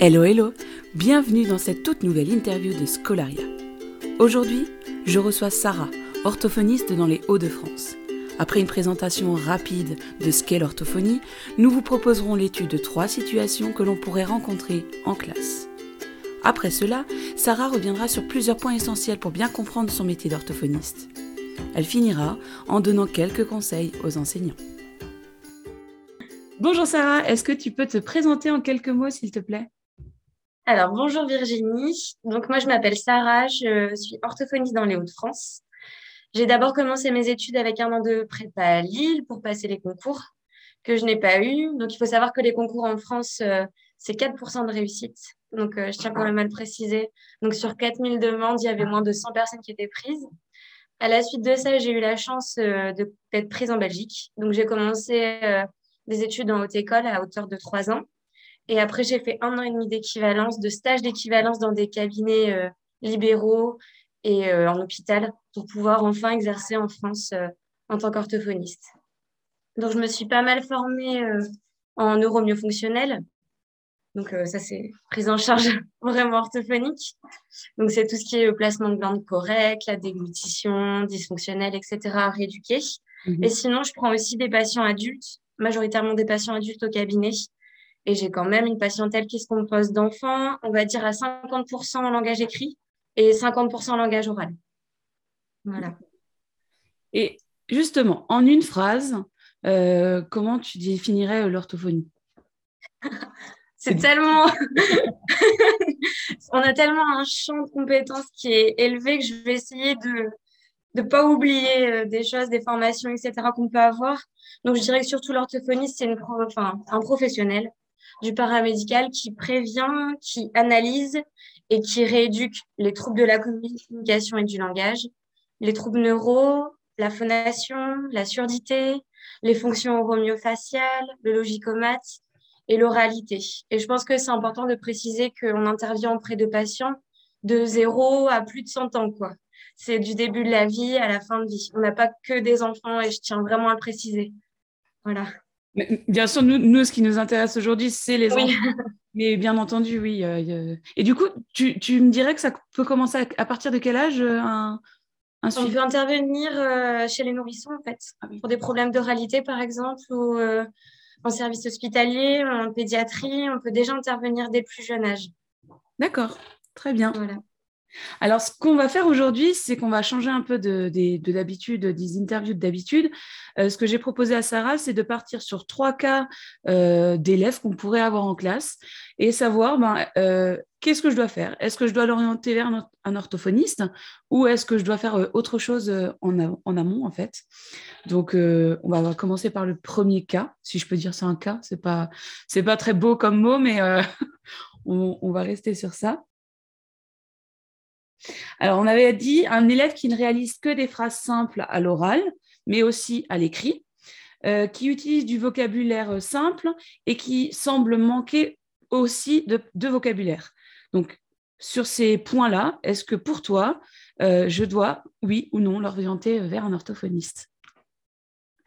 Hello hello, bienvenue dans cette toute nouvelle interview de Scolaria. Aujourd'hui, je reçois Sarah, orthophoniste dans les Hauts-de-France. Après une présentation rapide de ce qu'est l'orthophonie, nous vous proposerons l'étude de trois situations que l'on pourrait rencontrer en classe. Après cela, Sarah reviendra sur plusieurs points essentiels pour bien comprendre son métier d'orthophoniste. Elle finira en donnant quelques conseils aux enseignants. Bonjour Sarah, est-ce que tu peux te présenter en quelques mots s'il te plaît? Alors bonjour Virginie, donc moi je m'appelle Sarah, je suis orthophoniste dans les Hauts-de-France. J'ai d'abord commencé mes études avec un an de prépa à Lille pour passer les concours que je n'ai pas eu. Donc il faut savoir que les concours en France, euh, c'est 4% de réussite. Donc euh, je tiens quand même à le préciser. Donc sur 4000 demandes, il y avait moins de 100 personnes qui étaient prises. À la suite de ça, j'ai eu la chance euh, d'être prise en Belgique. Donc j'ai commencé des études en haute école à hauteur de trois ans. Et après, j'ai fait un an et demi d'équivalence, de stage d'équivalence dans des cabinets euh, libéraux et euh, en hôpital pour pouvoir enfin exercer en France euh, en tant qu'orthophoniste. Donc, je me suis pas mal formée en neuromyofonctionnel. Donc, ça, c'est prise en charge vraiment orthophonique. Donc, c'est tout ce qui est le placement de glandes correct, la déglutition, dysfonctionnelle, etc. à rééduquer. Mhm. Et sinon, je prends aussi des patients adultes majoritairement des patients adultes au cabinet. Et j'ai quand même une patientèle qui se compose d'enfants, on va dire à 50% en langage écrit et 50% en langage oral. Voilà. Et justement, en une phrase, euh, comment tu définirais euh, l'orthophonie? C'est tellement. On a tellement un champ de compétences qui est élevé que je vais essayer de, de pas oublier euh, des choses, des formations, etc. qu'on peut avoir. Donc, je dirais que surtout l'orthophoniste, c'est une, enfin, un professionnel du paramédical qui prévient, qui analyse et qui rééduque les troubles de la communication et du langage, les troubles neuro, la phonation, la surdité, les fonctions oromyofaciales, le logicomate et l'oralité. Et je pense que c'est important de préciser qu'on intervient auprès de patients de 0 à plus de 100 ans, quoi c'est du début de la vie à la fin de vie. On n'a pas que des enfants et je tiens vraiment à le préciser. Voilà. Bien sûr, nous, ce qui nous intéresse aujourd'hui, c'est les enfants. Mais bien entendu, oui. Et du coup, tu, me dirais que ça peut commencer à, partir de quel âge euh, un, un On peut intervenir euh, chez les nourrissons, en fait, ah pour des problèmes d'oralité, par exemple, ou euh, en service hospitalier, en pédiatrie. On peut déjà intervenir dès plus jeune âge. D'accord, très bien. Voilà. Alors, ce qu'on va faire aujourd'hui, c'est qu'on va changer un peu de, d'habitude, des interviews d'habitude. Euh, ce que j'ai proposé à Sarah, c'est de partir sur trois cas euh, d'élèves qu'on pourrait avoir en classe et savoir ben, euh, qu'est-ce que je dois faire? Est-ce que je dois l'orienter vers un, orthophoniste ou est-ce que je dois faire autre chose en, amont, en fait? Donc, on va commencer par le premier cas, si je peux dire c'est un cas. C'est pas, c'est pas très beau comme mot, mais on va rester sur ça. Alors, on avait dit un élève qui ne réalise que des phrases simples à l'oral, mais aussi à l'écrit, euh, qui utilise du vocabulaire simple et qui semble manquer aussi de, vocabulaire. Donc, sur ces points-là, est-ce que pour toi, euh, je dois, oui ou non, l'orienter vers un orthophoniste?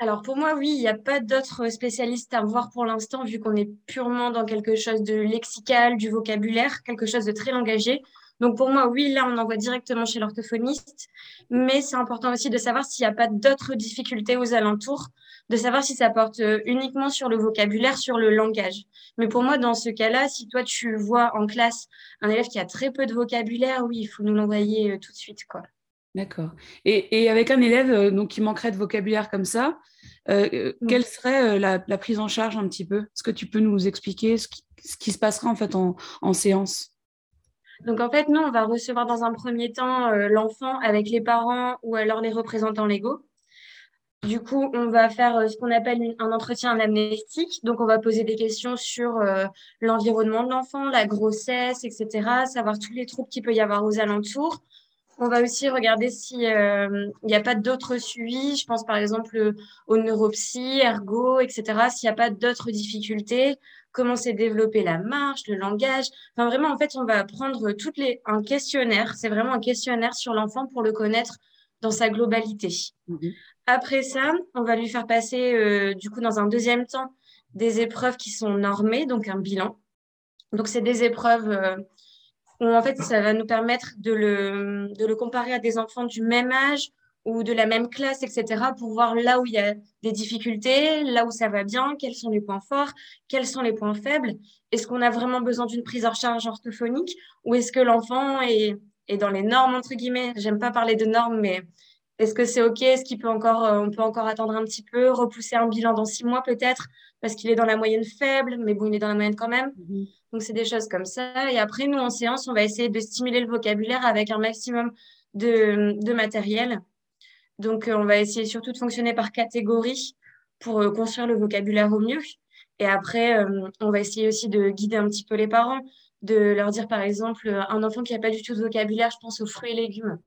Alors pour moi, oui, il n'y a pas d'autres spécialistes à voir pour l'instant, vu qu'on est purement dans quelque chose de lexical, du vocabulaire, quelque chose de très langagé. Donc pour moi, oui, là, on envoie directement chez l'orthophoniste, mais c'est important aussi de savoir s'il n'y a pas d'autres difficultés aux alentours, de savoir si ça porte euh, uniquement sur le vocabulaire, sur le langage. Mais pour moi, dans ce cas-là, si toi, tu vois en classe un élève qui a très peu de vocabulaire, oui, il faut nous l'envoyer euh, tout de suite. quoi. D'accord. Et, avec un élève euh, donc, qui manquerait de vocabulaire comme ça, quelle serait la, prise en charge un petit peu? Est-ce que tu peux nous expliquer ce qui, se passera en fait en séance? Donc en fait, nous, on va recevoir dans un premier temps euh, l'enfant avec les parents ou alors les représentants légaux. Du coup, on va faire euh, ce qu'on appelle un entretien amnestique. Donc, on va poser des questions sur euh, l'environnement de l'enfant, la grossesse, etc., savoir tous les troubles qu'il peut y avoir aux alentours. On va aussi regarder s'il n'y a pas d'autres suivis. Je pense par exemple aux neuropsies, ergo, etc. S'il n'y a pas d'autres difficultés comment s'est développé la marche, le langage. Enfin, vraiment, en fait, on va prendre toutes les, un questionnaire. C'est vraiment un questionnaire sur l'enfant pour le connaître dans sa globalité. Mhm. Après ça, on va lui faire passer, euh, du coup, dans un deuxième temps, des épreuves qui sont normées, donc un bilan. Donc, c'est des épreuves où, en fait, ça va nous permettre de le, de le comparer à des enfants du même âge ou de la même classe, etc., pour voir là où il y a des difficultés, là où ça va bien, quels sont les points forts, quels sont les points faibles. Est-ce qu'on a vraiment besoin d'une prise en charge orthophonique ou est-ce que l'enfant est, est, dans les normes, entre guillemets? J'aime pas parler de normes, mais est-ce que c'est OK? Est-ce qu'on peut encore, euh, on peut encore attendre un petit peu, repousser un bilan dans six mois peut-être, parce qu'il est dans la moyenne faible, mais bon, il est dans la moyenne quand même. Mhm. Donc, c'est des choses comme ça. Et après, nous, en séance, on va essayer de stimuler le vocabulaire avec un maximum de, de matériel donc, euh, on va essayer surtout de fonctionner par catégorie pour euh, construire le vocabulaire au mieux. Et après, euh, on va essayer aussi de guider un petit peu les parents, de leur dire, par exemple, un enfant qui n'a pas du tout de vocabulaire, je pense aux fruits et légumes.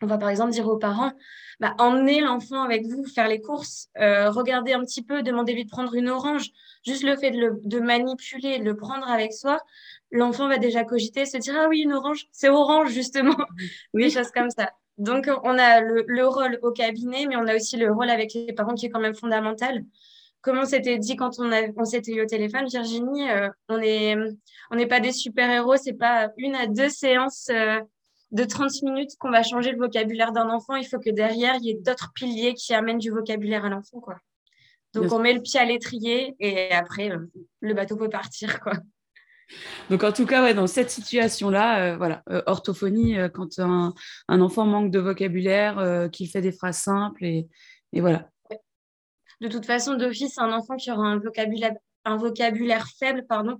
On va par exemple dire aux parents, bah, emmenez l'enfant avec vous faire les courses, regardez un petit peu, demandez-lui de prendre une orange. Juste le fait de, le, de manipuler, de le prendre avec soi, l'enfant va déjà cogiter, se dire, ah oui, une orange, c'est orange justement. Oui. Des choses comme ça. Donc, on a le, rôle au cabinet, mais on a aussi le rôle avec les parents qui est quand même fondamental. Comme on s'était dit quand on, on s'était eu au téléphone, Virginie, euh, on n'est on pas des super-héros, c'est pas une à deux séances euh, de 30 minutes qu'on va changer le vocabulaire d'un enfant. Il faut que derrière, il y ait d'autres piliers qui amènent du vocabulaire à l'enfant. quoi. Donc, on met le pied à l'étrier et après, euh, le bateau peut partir. quoi. Donc en tout cas, ouais, dans cette situation-là, euh, voilà, euh, orthophonie, euh, quand un, enfant manque de vocabulaire, qu'il fait des phrases simples et, voilà. De toute façon, d'office, un enfant qui aura un vocabulaire, faible, pardon,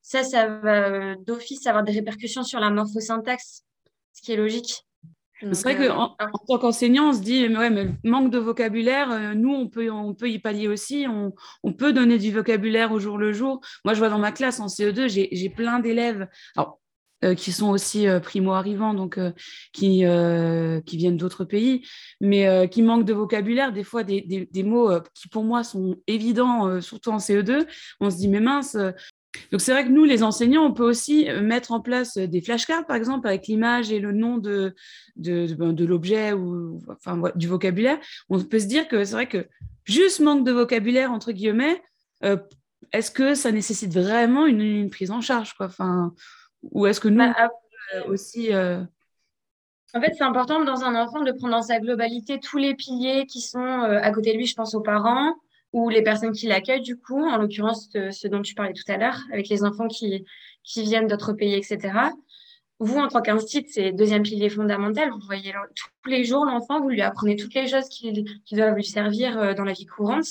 ça, ça va d'office avoir des répercussions sur la morphosyntaxe, ce qui est logique. C'est vrai qu'en en, tant qu'enseignant, on se dit, mais ouais, mais manque de vocabulaire, euh, nous, on peut, on peut y pallier aussi. On, peut donner du vocabulaire au jour le jour. Moi, je vois dans ma classe en CE2, j'ai plein d'élèves. Euh, qui sont aussi euh, primo-arrivants, donc qui, qui viennent d'autres pays, mais qui manquent de vocabulaire, des fois des, des, des mots qui pour moi sont évidents, surtout en CE2. On se dit, mais mince, donc c'est vrai que nous, les enseignants, on peut aussi euh, mettre en place euh, des flashcards, par exemple, avec l'image et le nom de, de, de, ben, l'objet ou enfin, du vocabulaire. On peut se dire que c'est vrai que juste manque de vocabulaire, entre guillemets, euh, est-ce que ça nécessite vraiment une, prise en charge quoi? Enfin, Ou est-ce que nous bah, aussi... En fait, c'est important dans un enfant de prendre dans sa globalité tous les piliers qui sont à côté de lui, je pense aux parents, ou les personnes qui l'accueillent, du coup, en l'occurrence ce dont tu parlais tout à l'heure, avec les enfants qui, qui viennent d'autres pays, etc. Vous, en tant qu'institut, c'est deuxième pilier fondamental. Vous voyez tous les jours l'enfant, vous lui apprenez toutes les choses qui, qui doivent lui servir euh, dans la vie courante.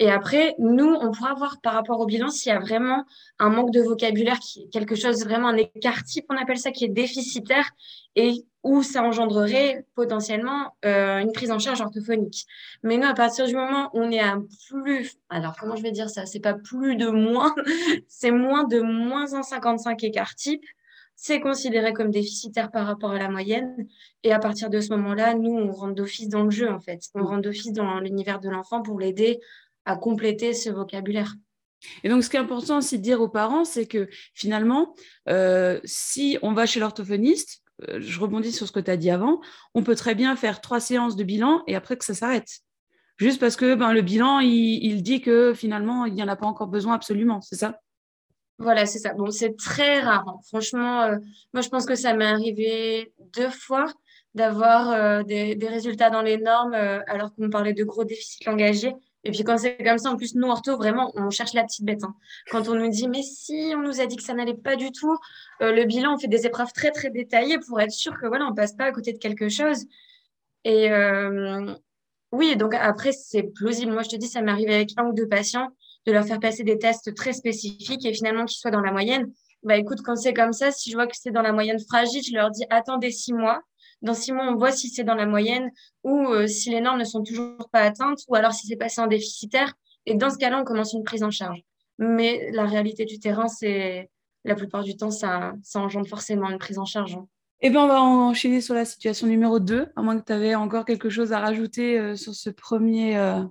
Et après, nous, on pourra voir par rapport au bilan s'il y a vraiment un manque de vocabulaire, quelque chose, vraiment un écart type, on appelle ça, qui est déficitaire et où ça engendrerait potentiellement euh, une prise en charge orthophonique. Mais nous, à partir du moment où on est à plus, alors comment je vais dire ça, c'est pas plus de moins, c'est moins de moins 1,55 écart type, c'est considéré comme déficitaire par rapport à la moyenne. Et à partir de ce moment-là, nous, on rentre d'office dans le jeu, en fait. On rentre d'office dans l'univers de l'enfant pour l'aider à compléter ce vocabulaire. Et donc, ce qui est important aussi de dire aux parents, c'est que finalement, euh, si on va chez l'orthophoniste, je rebondis sur ce que tu as dit avant, on peut très bien faire trois séances de bilan et après que ça s'arrête. Juste parce que ben, le bilan, il, dit que finalement, il n'y en a pas encore besoin absolument, c'est ça? Voilà, c'est ça. Bon, c'est très rare. Hein. Franchement, euh, moi, je pense que ça m'est arrivé deux fois d'avoir des, des, résultats dans les normes alors qu'on parlait de gros déficits langagiers et puis quand c'est comme ça, en plus, nous, ortho, vraiment, on cherche la petite bête. Hein. Quand on nous dit, mais si, on nous a dit que ça n'allait pas du tout, euh, le bilan, on fait des épreuves très, très détaillées pour être sûr que voilà, on passe pas à côté de quelque chose. Et euh, oui, donc après, c'est plausible. Moi, je te dis, ça m'est arrivé avec un ou deux patients de leur faire passer des tests très spécifiques et finalement qu'ils soient dans la moyenne. Bah écoute, quand c'est comme ça, si je vois que c'est dans la moyenne fragile, je leur dis attendez six mois dans six mois, on voit si c'est dans la moyenne ou euh, si les normes ne sont toujours pas atteintes ou alors si c'est passé en déficitaire. Et dans ce cas-là, on commence une prise en charge. Mais la réalité du terrain, c'est la plupart du temps, ça, ça engendre forcément une prise en charge. Hein. Eh bien, on va enchaîner sur la situation numéro 2, à moins que tu avais encore quelque chose à rajouter euh, sur ce premier. Euh...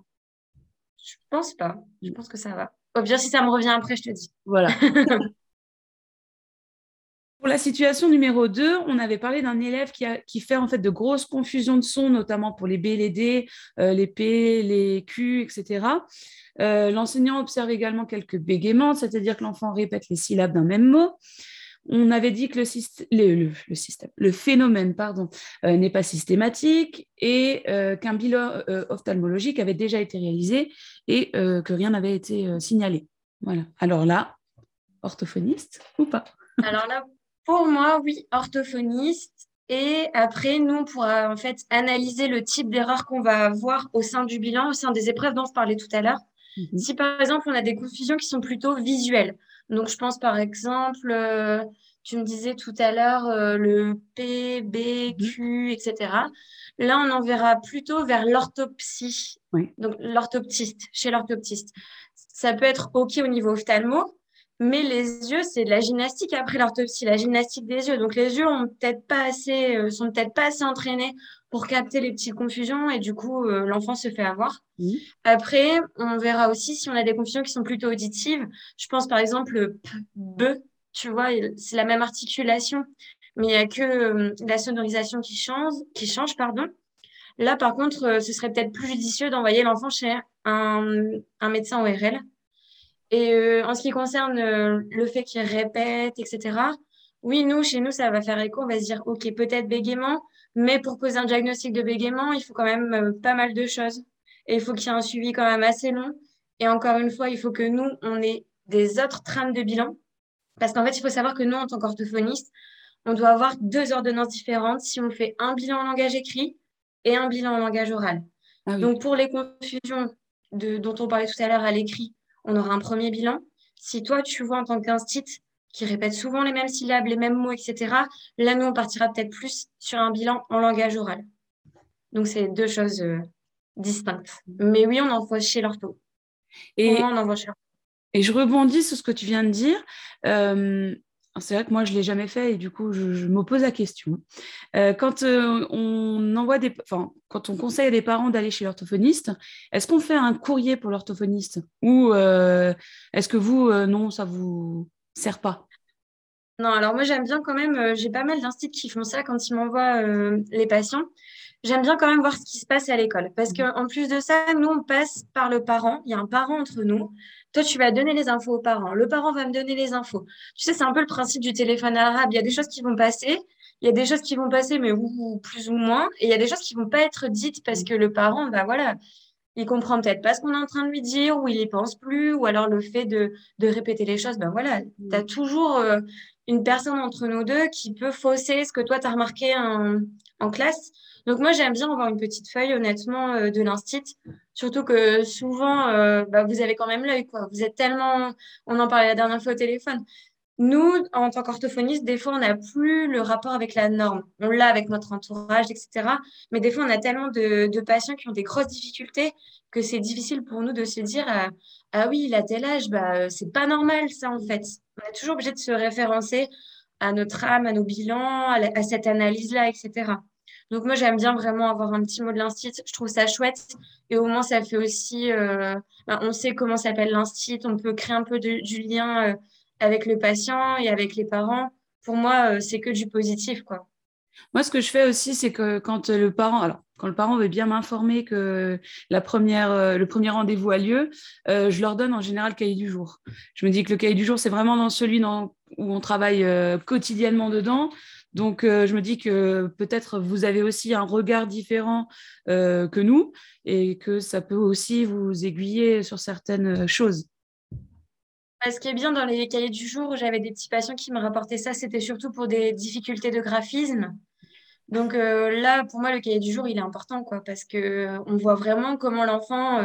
Je pense pas. Je pense que ça va. Au bien, si ça me revient après, je te dis. Voilà. Pour la situation numéro 2, on avait parlé d'un élève qui, fait en fait de grosses confusions de sons, notamment pour les B, les D, euh, les P, les Q, etc. Euh, l'enseignant observe également quelques bégaiements, c'est-à-dire que l'enfant répète les syllabes d'un même mot. On avait dit que le, le phénomène pardon, euh, n'est pas systématique et qu'un bilan ophtalmologique avait déjà été réalisé et que rien n'avait été signalé. Voilà. Alors là, orthophoniste ou pas? Alors là, pour moi, oui, orthophoniste. Et après, nous, on pourra en fait analyser le type d'erreur qu'on va avoir au sein du bilan, au sein des épreuves dont je parlais tout à l'heure. Mhm. Si par exemple, on a des confusions qui sont plutôt visuelles. Donc, je pense par exemple, euh, tu me disais tout à l'heure euh, le P, B, mhm. Q, etc. Là, on en verra plutôt vers l'orthopsie. Donc, l'orthoptiste, chez l'orthoptiste. Ça peut être OK au niveau ophtalmo, mais les yeux, c'est de la gymnastique après l'orthopsie, la gymnastique des yeux. Donc les yeux ont peut-être pas assez, euh, sont peut-être pas assez entraînés pour capter les petites confusions et du coup euh, l'enfant se fait avoir. Après, on verra aussi si on a des confusions qui sont plutôt auditives. Je pense par exemple le p, b, tu vois, c'est la même articulation, mais il n'y a que euh, la sonorisation qui change, qui change, pardon. Là, par contre, ce serait peut-être plus judicieux d'envoyer l'enfant chez un, un médecin ORL et euh, en ce qui concerne euh, le fait qu'il répète, etc., oui, nous, chez nous, ça va faire écho. On va se dire, OK, peut-être bégaiement, mais pour poser un diagnostic de bégaiement, il faut quand même euh, pas mal de choses. Et il faut qu'il y ait un suivi quand même assez long. Et encore une fois, il faut que nous, on ait des autres trames de bilan. Parce qu'en fait, il faut savoir que nous, en tant qu'orthophoniste, on doit avoir deux ordonnances différentes si on fait un bilan en langage écrit et un bilan en langage oral. Ah Donc, pour les confusions de, dont on parlait tout à l'heure à l'écrit, on aura un premier bilan. Si toi, tu vois en tant qu'instit qui répète souvent les mêmes syllabes, les mêmes mots, etc., là, nous, on partira peut-être plus sur un bilan en langage oral. Donc, c'est deux choses euh, distinctes. Mais oui, on envoie chez l'ortho. Et, on envoie chez Et je rebondis sur ce que tu viens de dire. Euh, c'est vrai que moi, je ne l'ai jamais fait et du coup, je, me pose la question. Euh, quand euh, on envoie des, quand on conseille à des parents d'aller chez l'orthophoniste, est-ce qu'on fait un courrier pour l'orthophoniste ou euh, est-ce que vous, non, ça vous sert pas? Non, alors moi, j'aime bien quand même. J'ai pas mal d'instituts qui font ça quand ils m'envoient les patients. J'aime bien quand même voir ce qui se passe à l'école parce mmh. qu'en plus de ça, nous, on passe par le parent. Il y a un parent entre nous. Toi, tu vas donner les infos aux parents. Le parent va me donner les infos. Tu sais, c'est un peu le principe du téléphone arabe. Il y a des choses qui vont passer. Il y a des choses qui vont passer, mais plus ou moins. Et il y a des choses qui vont pas être dites parce que le parent, bah voilà, il comprend peut-être pas ce qu'on est en train de lui dire, ou il y pense plus, ou alors le fait de, répéter les choses, ben voilà, tu as toujours euh, une personne entre nous deux qui peut fausser ce que toi, tu as remarqué en, en classe. Donc moi, j'aime bien avoir une petite feuille, honnêtement, euh, de l'instit. Surtout que souvent, euh, bah, vous avez quand même l'œil, quoi. Vous êtes tellement... On en parlait la dernière fois au téléphone. Nous, en tant qu'orthophoniste, des fois, on n'a plus le rapport avec la norme. On l'a avec notre entourage, etc. Mais des fois, on a tellement de, patients qui ont des grosses difficultés que c'est difficile pour nous de se dire euh, Ah oui, il a tel âge, bah, c'est pas normal, ça, en fait. On est toujours obligé de se référencer à notre âme, à nos bilans, à cette analyse-là, etc. Donc moi, j'aime bien vraiment avoir un petit mot de l'instit. Je trouve ça chouette. Et au moins, ça fait aussi, euh, ben, on sait comment s'appelle l'instit. On peut créer un peu du lien euh, avec le patient et avec les parents. Pour moi, euh, c'est que du positif, quoi. Moi, ce que je fais aussi, c'est que quand le parent, alors quand le parent veut bien m'informer que la première, le premier rendez-vous a lieu, je leur donne en général le cahier du jour. Je me dis que le cahier du jour, c'est vraiment dans celui dans, où on travaille quotidiennement dedans. Donc, euh, je me dis que peut-être vous avez aussi un regard différent euh, que nous et que ça peut aussi vous aiguiller sur certaines choses. Ce qui est bien dans les cahiers du jour, j'avais des petits patients qui me rapportaient ça, c'était surtout pour des difficultés de graphisme. Donc euh, là, pour moi, le cahier du jour, il est important, quoi, parce qu'on voit vraiment comment l'enfant,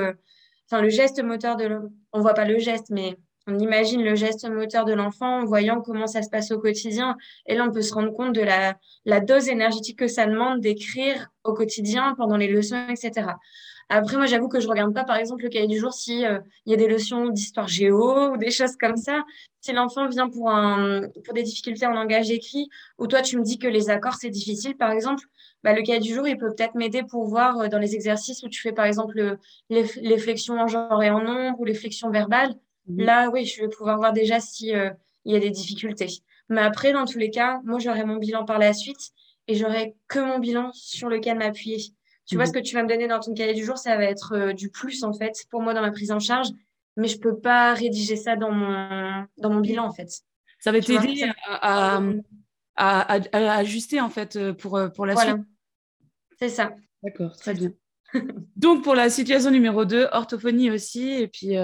enfin le geste moteur de l'enfant, on voit pas le geste, mais on imagine le geste moteur de l'enfant en voyant comment ça se passe au quotidien. Et là, on peut se rendre compte de la, la dose énergétique que ça demande d'écrire au quotidien pendant les leçons, etc. Après, moi, j'avoue que je regarde pas, par exemple, le cahier du jour si euh, y a des leçons d'histoire géo ou des choses comme ça. Si l'enfant vient pour, un, pour des difficultés en langage écrit, ou toi, tu me dis que les accords, c'est difficile, par exemple, bah, le cahier du jour, il peut peut-être m'aider pour voir euh, dans les exercices où tu fais, par exemple, les flexions en genre et en nombre ou les flexions verbales, Là, oui, je vais pouvoir voir déjà si euh, il y a des difficultés. Mais après, dans tous les cas, moi, j'aurai mon bilan par la suite et j'aurai que mon bilan sur lequel m'appuyer. Tu vois, mhm. ce que tu vas me donner dans ton cahier du jour, ça va être euh, du plus, en fait, pour moi, dans ma prise en charge. Mais je peux pas rédiger ça dans mon, dans mon bilan, en fait. Ça va t'aider à, à, ajuster, en fait, euh, pour, pour la suite. C'est ça. D'accord, très bien. Donc, pour la situation numéro 2, orthophonie aussi, et puis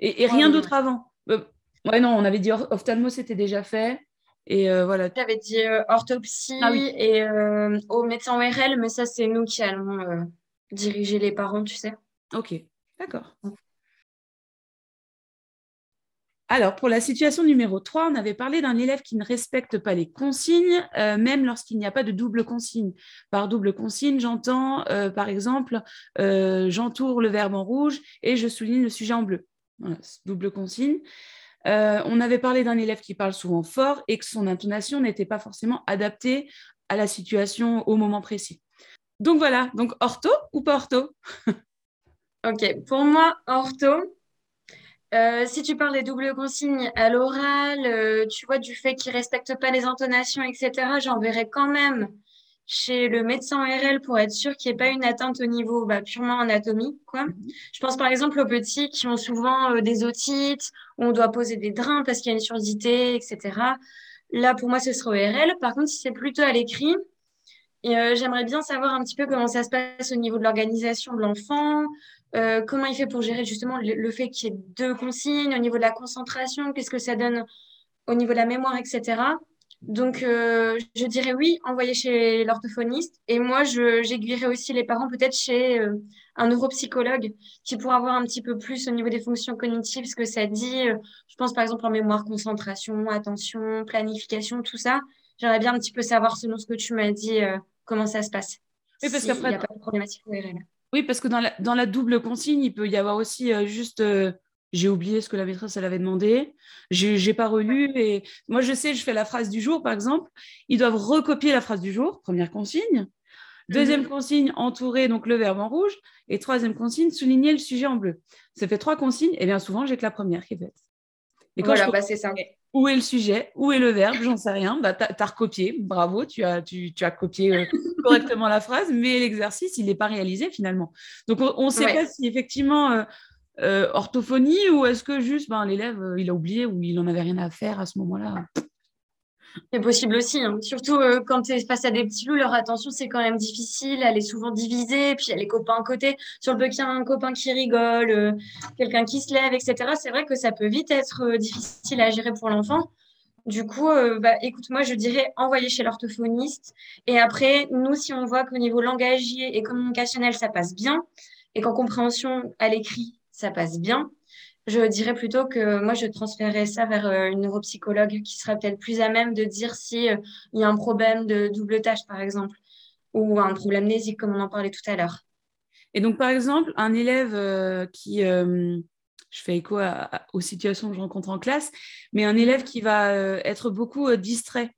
et, rien d'autre avant. ouais, non, on avait dit ophtalmo, c'était déjà fait. Et euh, voilà. J'avais dit euh, orthopsie ah et euh, au médecin ORL, mais ça, c'est nous qui allons diriger les parents, tu sais. Ok, d'accord. Alors, pour la situation numéro 3, on avait parlé d'un élève qui ne respecte pas les consignes, même lorsqu'il n'y a pas de double consigne. Par double consigne, j'entends, par exemple, j'entoure le verbe en rouge et je souligne le sujet en bleu. Double consigne. Euh, on avait parlé d'un élève qui parle souvent fort et que son intonation n'était pas forcément adaptée à la situation au moment précis. Donc voilà, donc ortho ou pas ortho? Ok, pour moi, ortho. Euh, si tu parles des doubles consignes à l'oral, euh, tu vois, du fait qu'il ne respecte pas les intonations, etc., j'enverrai quand même chez le médecin ORL pour être sûr qu'il n'y ait pas une atteinte au niveau bah, purement anatomie. Quoi. Mhm. Je pense par exemple aux petits qui ont souvent euh, des otites, où on doit poser des drains parce qu'il y a une surdité, etc. Là, pour moi, ce sera ORL. Par contre, si c'est plutôt à l'écrit, euh, j'aimerais bien savoir un petit peu comment ça se passe au niveau de l'organisation de l'enfant, euh, comment il fait pour gérer justement le, le fait qu'il y ait deux consignes, au niveau de la concentration, qu'est-ce que ça donne au niveau de la mémoire, etc. Donc, euh, je dirais oui, envoyer chez l'orthophoniste. Et moi, j'aiguillerais aussi les parents peut-être chez euh, un neuropsychologue qui pourra avoir un petit peu plus au niveau des fonctions cognitives, ce que ça dit. Euh, je pense par exemple en mémoire, concentration, attention, planification, tout ça. J'aimerais bien un petit peu savoir, selon ce que tu m'as dit, comment ça se passe. Oui, parce qu'après. Il n'y a pas de problématique Oui, parce que dans la, dans la, double consigne, il peut y avoir aussi juste j'ai oublié ce que la maîtresse elle avait demandé, j'ai pas relu et moi je sais, je fais la phrase du jour par exemple, ils doivent recopier la phrase du jour, première consigne. Deuxième mhm. consigne, entourer donc le verbe en rouge. Et troisième consigne, souligner le sujet en bleu. Ça fait trois consignes, et bien souvent, j'ai que la première qui est faite. Et quand voilà, bah, c'est ça. Où est le sujet? Où est le verbe? J'en sais rien. Bah, tu as, recopié. Bravo, tu as, tu, tu as copié euh, correctement la phrase, mais l'exercice, il n'est pas réalisé finalement. Donc, on ne sait pas si effectivement, euh, euh, orthophonie ou est-ce que juste ben, l'élève, euh, il a oublié ou il n'en avait rien à faire à ce moment-là? C'est possible aussi, hein. surtout euh, quand tu es face à des petits loups, leur attention c'est quand même difficile, elle est souvent divisée, puis il y a les copains à côté, sur le peu y a un copain qui rigole, quelqu'un qui se lève, etc. C'est vrai que ça peut vite être difficile à gérer pour l'enfant. Du coup, bah, écoute, moi je dirais envoyer chez l'orthophoniste. Et après, nous, si on voit qu'au niveau langagier et communicationnel, ça passe bien, et qu'en compréhension à l'écrit, ça passe bien. Je dirais plutôt que moi, je transférerais ça vers euh, une neuropsychologue qui sera peut-être plus à même de dire si euh, il y a un problème de double tâche, par exemple, ou un problème nésique, comme on en parlait tout à l'heure. Et donc, par exemple, un élève euh, qui, je fais écho aux situations que je rencontre en classe, mais un élève qui va être beaucoup distrait.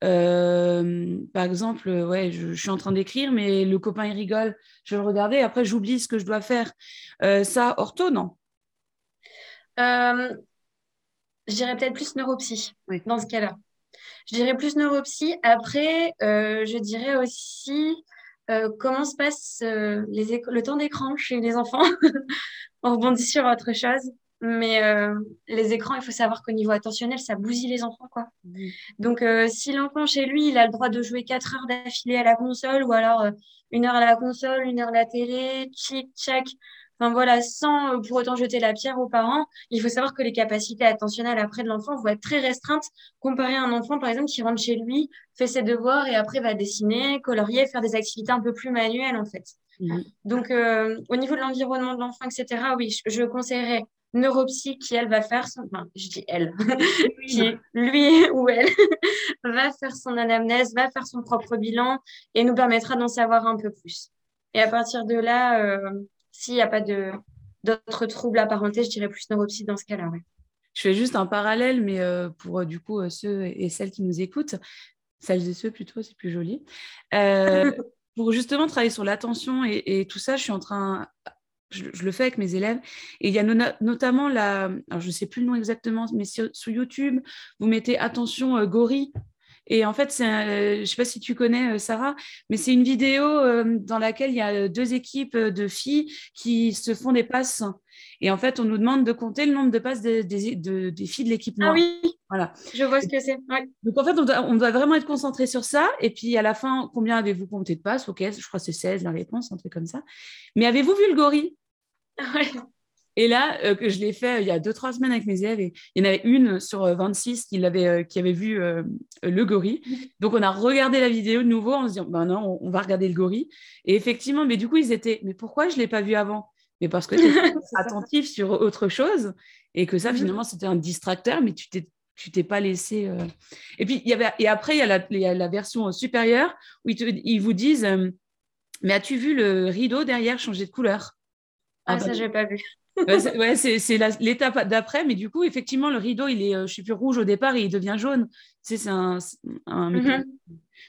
Par exemple, ouais, je, je, suis en train d'écrire, mais le copain il rigole, je vais le regarder, après j'oublie ce que je dois faire. ça, ortho, non? Euh, je dirais peut-être plus neuropsy dans ce cas-là. Je dirais plus neuropsy. Après, euh, je dirais aussi euh, comment se passe les le temps d'écran chez les enfants? On rebondit sur autre chose. Mais les écrans, il faut savoir qu'au niveau attentionnel, ça bousille les enfants. Quoi. Donc, si l'enfant chez lui, il a le droit de jouer 4 heures d'affilée à la console, ou alors une heure à la console, une heure à la télé, tchic, tchac, Enfin voilà, sans euh, pour autant jeter la pierre aux parents, il faut savoir que les capacités attentionnelles après de l'enfant vont être très restreintes comparé à un enfant, par exemple, qui rentre chez lui, fait ses devoirs et après va dessiner, colorier, faire des activités un peu plus manuelles en fait. Mmh. Donc euh, au niveau de l'environnement de l'enfant, etc., oui, je, conseillerais neuropsy qui, elle, va faire son... Enfin, je dis elle, qui, lui ou elle, va faire son anamnèse, va faire son propre bilan et nous permettra d'en savoir un peu plus. Et à partir de là, euh, s'il n'y a pas d'autres troubles apparentés, je dirais plus neuropsy dans ce cas-là. Je fais juste un parallèle, mais euh, pour euh, du coup ceux et celles qui nous écoutent, celles et ceux plutôt, c'est plus joli. pour justement travailler sur l'attention et, tout ça, je suis en train, je, le fais avec mes élèves. Et il y a notamment la, alors je ne sais plus le nom exactement, mais sur, YouTube, vous mettez attention euh, gorille. Et en fait, je ne sais pas si tu connais Sarah, mais c'est une vidéo dans laquelle il y a deux équipes de filles qui se font des passes. Et en fait, on nous demande de compter le nombre de passes des, des filles de l'équipe noire. Ah oui, voilà. Je vois ce que c'est. Donc en fait, on doit, vraiment être concentré sur ça. Et puis à la fin, combien avez-vous compté de passes? Ok, je crois que c'est 16 la réponse, un truc comme ça. Mais avez-vous vu le gorille? Et là, euh, que je l'ai fait euh, il y a 2-3 semaines avec mes élèves, et il y en avait une sur 26 euh, qui, avait, qui avait vu le gorille. Donc on a regardé la vidéo de nouveau en se disant, ben non, on, va regarder le gorille. Et effectivement, mais du coup, ils étaient, mais pourquoi je ne l'ai pas vu avant? Mais parce que tu es attentif sur autre chose et que ça, mm-hmm. finalement, c'était un distracteur, mais tu t'es tu t'es pas laissé. Euh. Et puis, il y avait, et après, il y, a la, il y a la version supérieure où ils, ils vous disent euh, Mais as-tu vu le rideau derrière changer de couleur? Ah, ah bah ça, je n'ai pas vu. ouais, c'est l'étape d'après, mais du coup, effectivement, le rideau, il est, euh, je suis plus rouge au départ et il devient jaune. Tu sais, c'est un. un mm-hmm.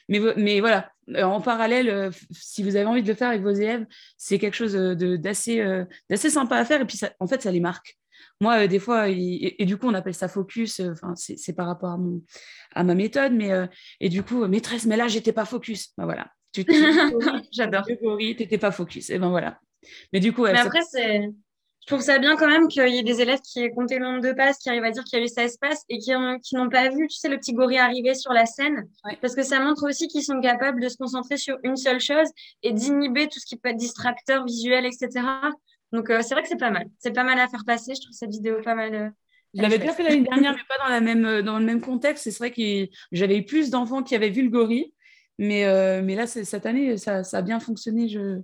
mais, mais voilà, en parallèle, si vous avez envie de le faire avec vos élèves, c'est quelque chose d'assez sympa à faire et puis ça, en fait, ça les marque. Moi, euh, des fois, et, du coup, on appelle ça focus, euh, enfin, c'est par rapport à, mon, à ma méthode, mais euh, et du coup, maîtresse, mais là, j'étais pas focus. Ben voilà. J'adore. Tu n'étais pas focus. Et ben voilà. Mais du coup, mais après, c'est. Je trouve ça bien quand même qu'il y ait des élèves qui aient compté le nombre de passes, qui arrivent à dire qu'il y a eu 16 passes et qui, qui n'ont pas vu, tu sais, le petit gorille arriver sur la scène. Parce que ça montre aussi qu'ils sont capables de se concentrer sur une seule chose et d'inhiber tout ce qui peut être distracteur, visuel, etc. Donc, euh, c'est vrai que c'est pas mal. C'est pas mal à faire passer. Je trouve cette vidéo pas mal. Euh, je l'avais déjà fait l'année dernière, mais pas dans, la même, euh, dans le même contexte. C'est vrai que j'avais eu plus d'enfants qui avaient vu le gorille. Mais, mais là, cette année, ça, ça, a bien fonctionné. Je...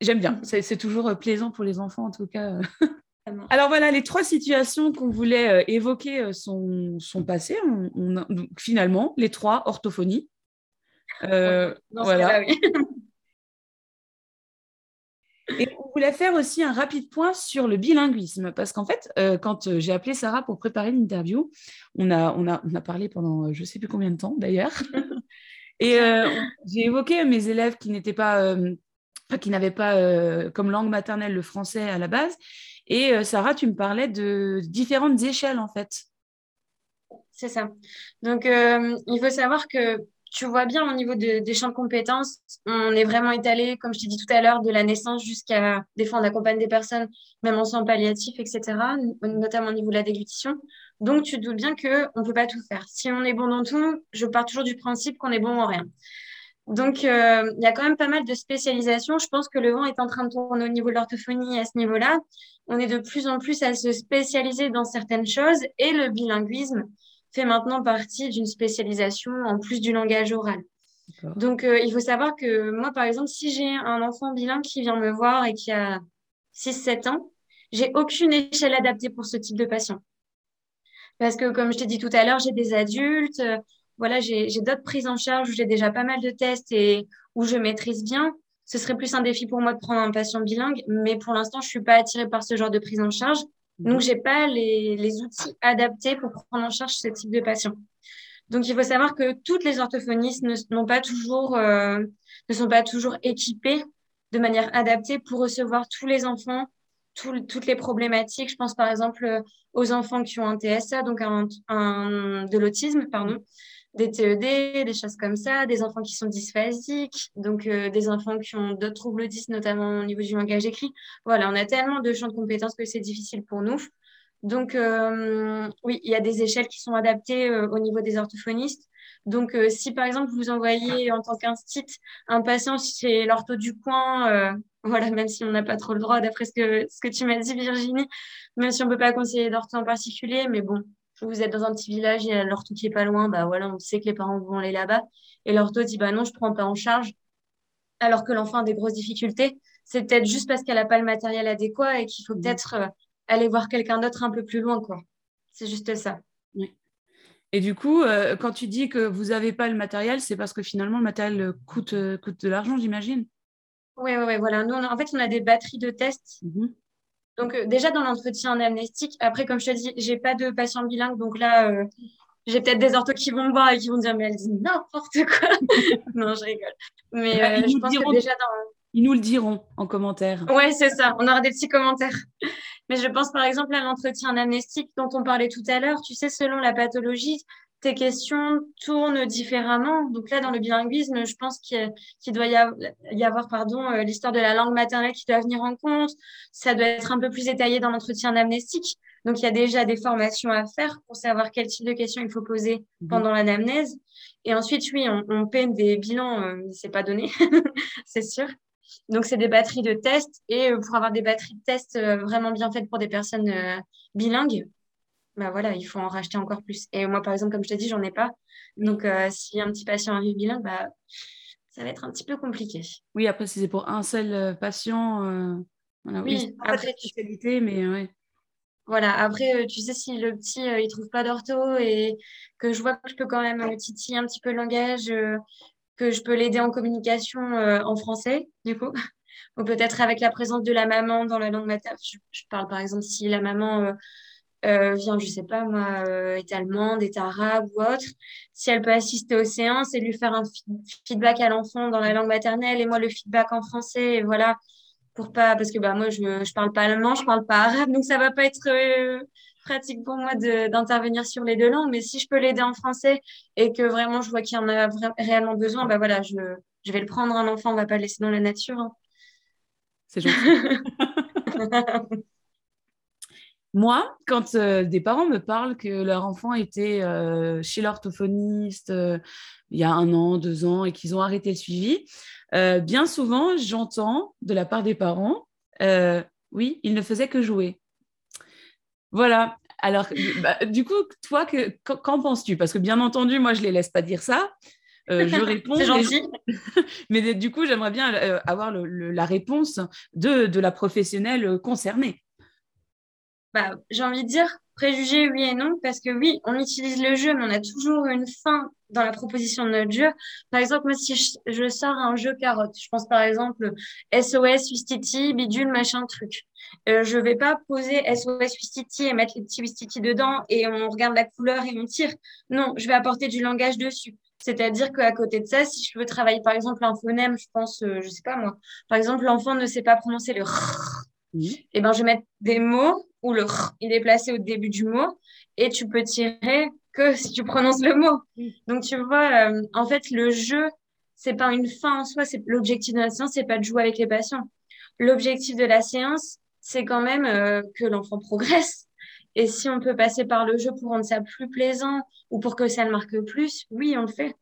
J'aime bien. C'est toujours plaisant pour les enfants, en tout cas. Alors voilà, les trois situations qu'on voulait évoquer sont, sont passées. On, finalement, les trois, orthophonie. voilà. oui. Et on voulait faire aussi un rapide point sur le bilinguisme, parce qu'en fait, euh, quand euh, j'ai appelé Sarah pour préparer l'interview, on a, on, a, on a parlé pendant euh, je ne sais plus combien de temps d'ailleurs, et j'ai évoqué mes élèves qui n'étaient pas, qui n'avaient pas comme langue maternelle le français à la base, et Sarah, tu me parlais de différentes échelles en fait. C'est ça. Donc, il faut savoir que tu vois bien au niveau des champs de compétences, on est vraiment étalé, comme je t'ai dit tout à l'heure, de la naissance jusqu'à des fois on accompagne des personnes, même en soins palliatifs, etc., notamment au niveau de la déglutition. Donc tu doutes bien qu'on ne peut pas tout faire. Si on est bon dans tout, je pars toujours du principe qu'on est bon en rien. Donc, euh, il y a quand même pas mal de spécialisation. Je pense que le vent est en train de tourner au niveau de l'orthophonie à ce niveau-là. On est de plus en plus à se spécialiser dans certaines choses et le bilinguisme fait maintenant partie d'une spécialisation en plus du langage oral. Donc, euh, il faut savoir que moi, par exemple, si j'ai un enfant bilingue qui vient me voir et qui a 6-7 ans, j'ai aucune échelle adaptée pour ce type de patient. Parce que, comme je t'ai dit tout à l'heure, j'ai des adultes, voilà, j'ai d'autres prises en charge où j'ai déjà pas mal de tests et où je maîtrise bien. Ce serait plus un défi pour moi de prendre un patient bilingue, mais pour l'instant, je suis pas attirée par ce genre de prise en charge. Donc, je n'ai pas les, outils adaptés pour prendre en charge ce type de patient. Donc, il faut savoir que toutes les orthophonistes ne, pas toujours, euh, ne sont pas toujours équipées de manière adaptée pour recevoir tous les enfants, toutes les problématiques. Je pense par exemple aux enfants qui ont un TSA, donc un, de l'autisme, pardon, des TED, des choses comme ça, des enfants qui sont dysphasiques, donc euh, des enfants qui ont d'autres troubles 10, notamment au niveau du langage écrit. Voilà, on a tellement de champs de compétences que c'est difficile pour nous. Donc, euh, oui, il y a des échelles qui sont adaptées euh, au niveau des orthophonistes. Donc, si par exemple, vous envoyez en tant qu'instit un patient chez l'ortho du coin, voilà, même si on n'a pas trop le droit, d'après ce que, ce que tu m'as dit, Virginie, même si on ne peut pas conseiller d'ortho en particulier, mais bon, vous êtes dans un petit village, il y a l'ortho qui est pas loin, bah voilà, on sait que les parents vont aller là-bas. Et l'ortho dit, bah non, je prends pas en charge. Alors que l'enfant a des grosses difficultés. C'est peut-être juste parce qu'elle n'a pas le matériel adéquat et qu'il faut peut-être euh, aller voir quelqu'un d'autre un peu plus loin, quoi. C'est juste ça. Et du coup, euh, quand tu dis que vous n'avez pas le matériel, c'est parce que finalement, le matériel euh, coûte, coûte de l'argent, j'imagine? Oui, oui, oui, voilà. Nous, en fait, on a des batteries de tests. Mmh. Donc, euh, déjà dans l'entretien amnestique, après, comme je te dis, j'ai pas de patient bilingue, donc là, euh, j'ai peut-être des orthos qui vont me voir et qui vont dire, mais elle dit n'importe quoi. non, je rigole. Mais euh, je pense que déjà dans. Ils nous le diront en commentaire. Oui, c'est ça. On aura des petits commentaires. Mais je pense par exemple à l'entretien amnestique dont on parlait tout à l'heure. Tu sais, selon la pathologie, tes questions tournent différemment. Donc là, dans le bilinguisme, je pense qu'il doit y avoir, pardon, euh, l'histoire de la langue maternelle qui doit venir en compte. Ça doit être un peu plus détaillé dans l'entretien amnestique. Donc, il y a déjà des formations à faire pour savoir quel type de questions il faut poser mhm. pendant l'anamnèse. Et ensuite, oui, on, on peine des bilans, euh, c'est pas donné, c'est sûr. Donc, c'est des batteries de tests. Et euh, pour avoir des batteries de tests euh, vraiment bien faites pour des personnes bilingues, bah voilà, il faut en racheter encore plus. Et moi, par exemple, comme je t'ai dit, j'en ai pas. Donc, si un petit patient arrive bilingue, bah, ça va être un petit peu compliqué. Oui, après, si c'est pour un seul patient, voilà, oui, après, spécialité, mais ouais. Voilà, après, euh, tu sais, si le petit, euh, il trouve pas d'ortho et que je vois que je peux quand même le titiller un petit peu le langage, euh, que je peux l'aider en communication en français, du coup, ou peut-être avec la présence de la maman dans la langue maternelle. Je, parle par exemple si la maman vient, je sais pas moi, est allemande, est arabe ou autre, si elle peut assister aux séances et lui faire un feedback à l'enfant dans la langue maternelle et moi le feedback en français, et voilà, pour pas parce que bah moi je je parle pas allemand, je parle pas arabe, donc ça va pas être euh, pratique pour moi d'intervenir sur les deux langues. Mais si je peux l'aider en français et que vraiment je vois qu'il en a réellement besoin, bah voilà, je, je vais le prendre un enfant, on va pas le laisser dans la nature. Hein. C'est gentil. Moi, quand euh, des parents me parlent que leur enfant était euh, chez l'orthophoniste il y a un an, deux ans et qu'ils ont arrêté le suivi, euh, bien souvent, j'entends de la part des parents, euh, oui, il ne faisait que jouer. Voilà. Alors, bah, du coup, toi, qu'en penses-tu? Parce que bien entendu, moi, je ne les laisse pas dire ça. Euh, je réponds. C'est gentil. Mais, du coup, j'aimerais bien avoir la réponse de, de la professionnelle concernée. Bah, j'ai envie de dire préjugés, oui et non, parce que oui, on utilise le jeu, mais on a toujours une fin dans la proposition de notre jeu. Par exemple, moi, si je, sors un jeu carotte, je pense par exemple SOS, Wistiti, bidule, machin, truc. Euh, je vais pas poser SOS, Wistiti et mettre les petits Wistiti dedans et on regarde la couleur et on tire. Non, je vais apporter du langage dessus. C'est-à-dire qu'à côté de ça, si je veux travailler par exemple un phonème, je pense, euh, je sais pas moi, par exemple, l'enfant ne sait pas prononcer le et eh ben, je vais mettre des mots où le il est placé au début du mot et tu peux tirer que si tu prononces le mot. Donc, tu vois, euh, en fait, le jeu, c'est pas une fin en soi. C'est l'objectif de la séance, c'est pas de jouer avec les patients. L'objectif de la séance, c'est quand même euh, que l'enfant progresse. Et si on peut passer par le jeu pour rendre ça plus plaisant ou pour que ça le marque plus, oui, on le fait.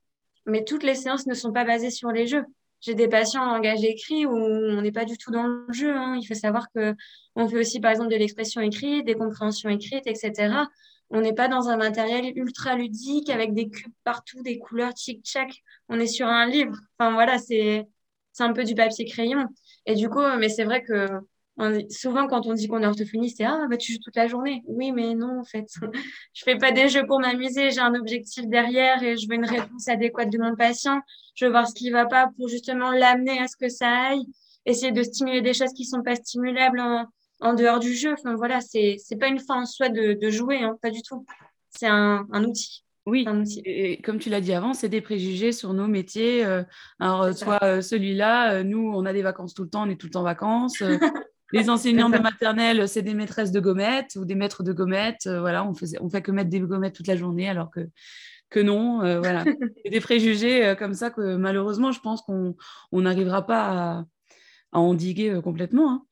Mais toutes les séances ne sont pas basées sur les jeux j'ai des patients en langage écrit où on n'est pas du tout dans le jeu. Hein. Il faut savoir que on fait aussi, par exemple, de l'expression écrite, des compréhensions écrites, etc. On n'est pas dans un matériel ultra ludique avec des cubes partout, des couleurs tic-tac. On est sur un livre. Enfin, voilà, c'est, un peu du papier crayon. Et du coup, mais c'est vrai que souvent, quand on dit qu'on est orthophoniste, c'est Ah, bah, tu joues toute la journée. Oui, mais non, en fait. je fais pas des jeux pour m'amuser. J'ai un objectif derrière et je veux une réponse adéquate de mon patient. Je veux voir ce qui va pas pour justement l'amener à ce que ça aille. Essayer de stimuler des choses qui sont pas stimulables en, dehors du jeu. Enfin, voilà, c'est, pas une fin en soi de, de jouer, hein, pas du tout. C'est un, un outil. Oui, et comme tu l'as dit avant, c'est des préjugés sur nos métiers. Euh, alors, soit euh, celui-là, euh, nous, on a des vacances tout le temps, on est tout le temps en vacances. les enseignants de maternelle, c'est des maîtresses de gommettes ou des maîtres de gommettes. Euh, voilà, on faisait, fait que mettre des gommettes toute la journée, alors que non. Euh, voilà, des préjugés euh, comme ça que malheureusement, je pense qu'on n'arrivera pas à, endiguer complètement. Hein.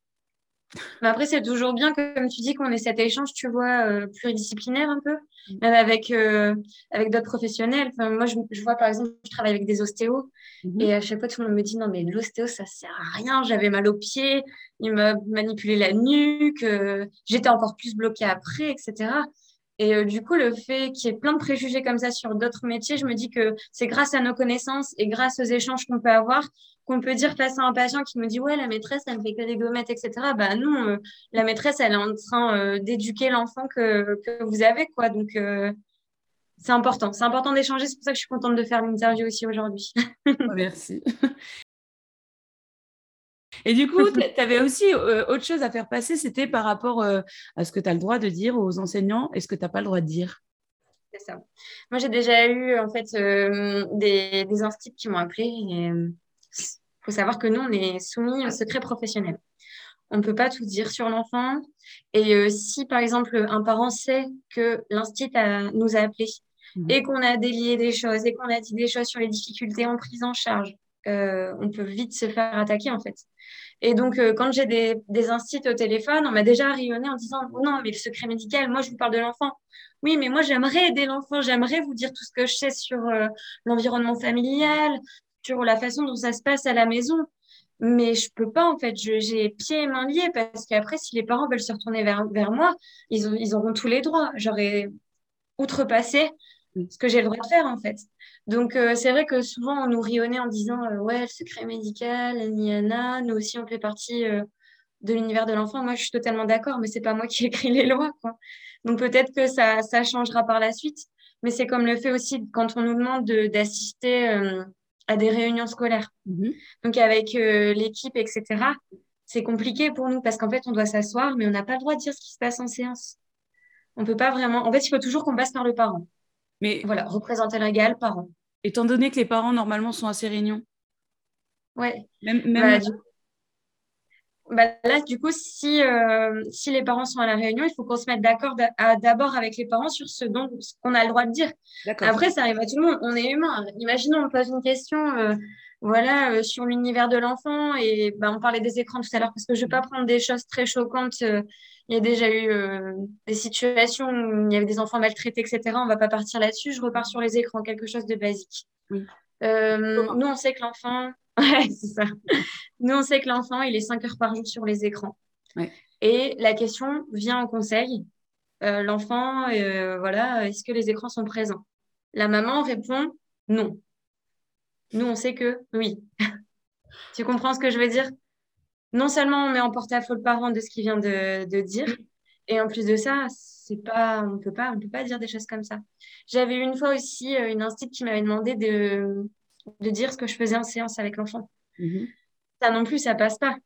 Mais après, c'est toujours bien, comme tu dis, qu'on ait cet échange, tu vois, euh, pluridisciplinaire un peu, mm. même avec, euh, avec d'autres professionnels. Enfin, moi, je, je, vois, par exemple, je travaille avec des ostéos mm-hmm. et à chaque fois, tout le monde me dit, non, mais l'ostéo, ça sert à rien. J'avais mal aux pieds, il m'a manipulé la nuque, euh, j'étais encore plus bloquée après, etc. Et euh, du coup, le fait qu'il y ait plein de préjugés comme ça sur d'autres métiers, je me dis que c'est grâce à nos connaissances et grâce aux échanges qu'on peut avoir qu'on peut dire face à un patient qui me dit ouais la maîtresse elle fait que des gommettes etc. Bah non, euh, la maîtresse elle est en train euh, d'éduquer l'enfant que, que, vous avez quoi. Donc c'est important, c'est important d'échanger. C'est pour ça que je suis contente de faire l'interview aussi aujourd'hui. Merci. Et du coup, tu avais aussi euh, autre chose à faire passer, c'était par rapport euh, à ce que tu as le droit de dire aux enseignants et ce que tu n'as pas le droit de dire. C'est ça. Moi, j'ai déjà eu en fait euh, des, des qui m'ont appelé Il faut savoir que nous, on est soumis au secret professionnel. On ne peut pas tout dire sur l'enfant. Et si, par exemple, un parent sait que l'instit nous a appelés mhm. et qu'on a délié des choses et qu'on a dit des choses sur les difficultés en prise en charge, euh, on peut vite se faire attaquer, en fait. Et donc, euh, quand j'ai des, des instits au téléphone, on m'a déjà rayonné en disant Non, mais le secret médical, moi, je vous parle de l'enfant. Oui, mais moi, j'aimerais aider l'enfant, j'aimerais vous dire tout ce que je sais sur l'environnement familial, sur la façon dont ça se passe à la maison. Mais je peux pas, en fait. J'ai pieds et mains liés parce qu'après, si les parents veulent se retourner vers, vers moi, ils, ont, ils auront tous les droits. J'aurais outrepassé ce que j'ai le droit de faire, en fait. Donc, euh, c'est vrai que souvent, on nous rionnait en disant euh, Ouais, le secret médical, Niana, nous aussi, on fait partie euh, de l'univers de l'enfant. Moi, je suis totalement d'accord, mais c'est pas moi qui écris les lois, quoi. Donc, peut-être que ça, ça changera par la suite. Mais c'est comme le fait aussi quand on nous demande d'assister à des réunions scolaires. Mhm. Donc avec l'équipe, etc., c'est compliqué pour nous parce qu'en fait, on doit s'asseoir, mais on n'a pas le droit de dire ce qui se passe en séance. On peut pas vraiment. En fait, il faut toujours qu'on passe par le parent. Mais voilà, représenter légal, parent. Étant donné que les parents normalement sont à ces réunions. Ouais. Même, même... Bah, bah, là, du coup, si, euh, si les parents sont à la réunion, il faut qu'on se mette d'accord d'abord avec les parents sur ce dont qu'on a le droit de dire. Après, ça arrive à tout le monde. On est humain. Imaginons, on pose une question euh, voilà, euh, sur l'univers de l'enfant et bah, on parlait des écrans tout à l'heure parce que je ne vais pas prendre des choses très choquantes. il y a déjà eu des situations où il y avait des enfants maltraités, etc. On ne va pas partir là-dessus. Je repars sur les écrans, quelque chose de basique. nous, on sait que l'enfant, Ouais, c'est ça. Nous, on sait que l'enfant, il est 5 heures par jour sur les écrans. Et la question vient au conseil. Euh, l'enfant, euh, voilà, est-ce que les écrans sont présents? La maman répond non. Nous, on sait que oui. tu comprends ce que je veux dire? Non seulement on met en porte-à-faux le parent de ce qu'il vient de, dire, et en plus de ça, c'est pas, on peut pas, on peut pas dire des choses comme ça. J'avais une fois aussi euh, une institut qui m'avait demandé de de dire ce que je faisais en séance avec l'enfant. Mhm. Ça non plus, ça passe pas.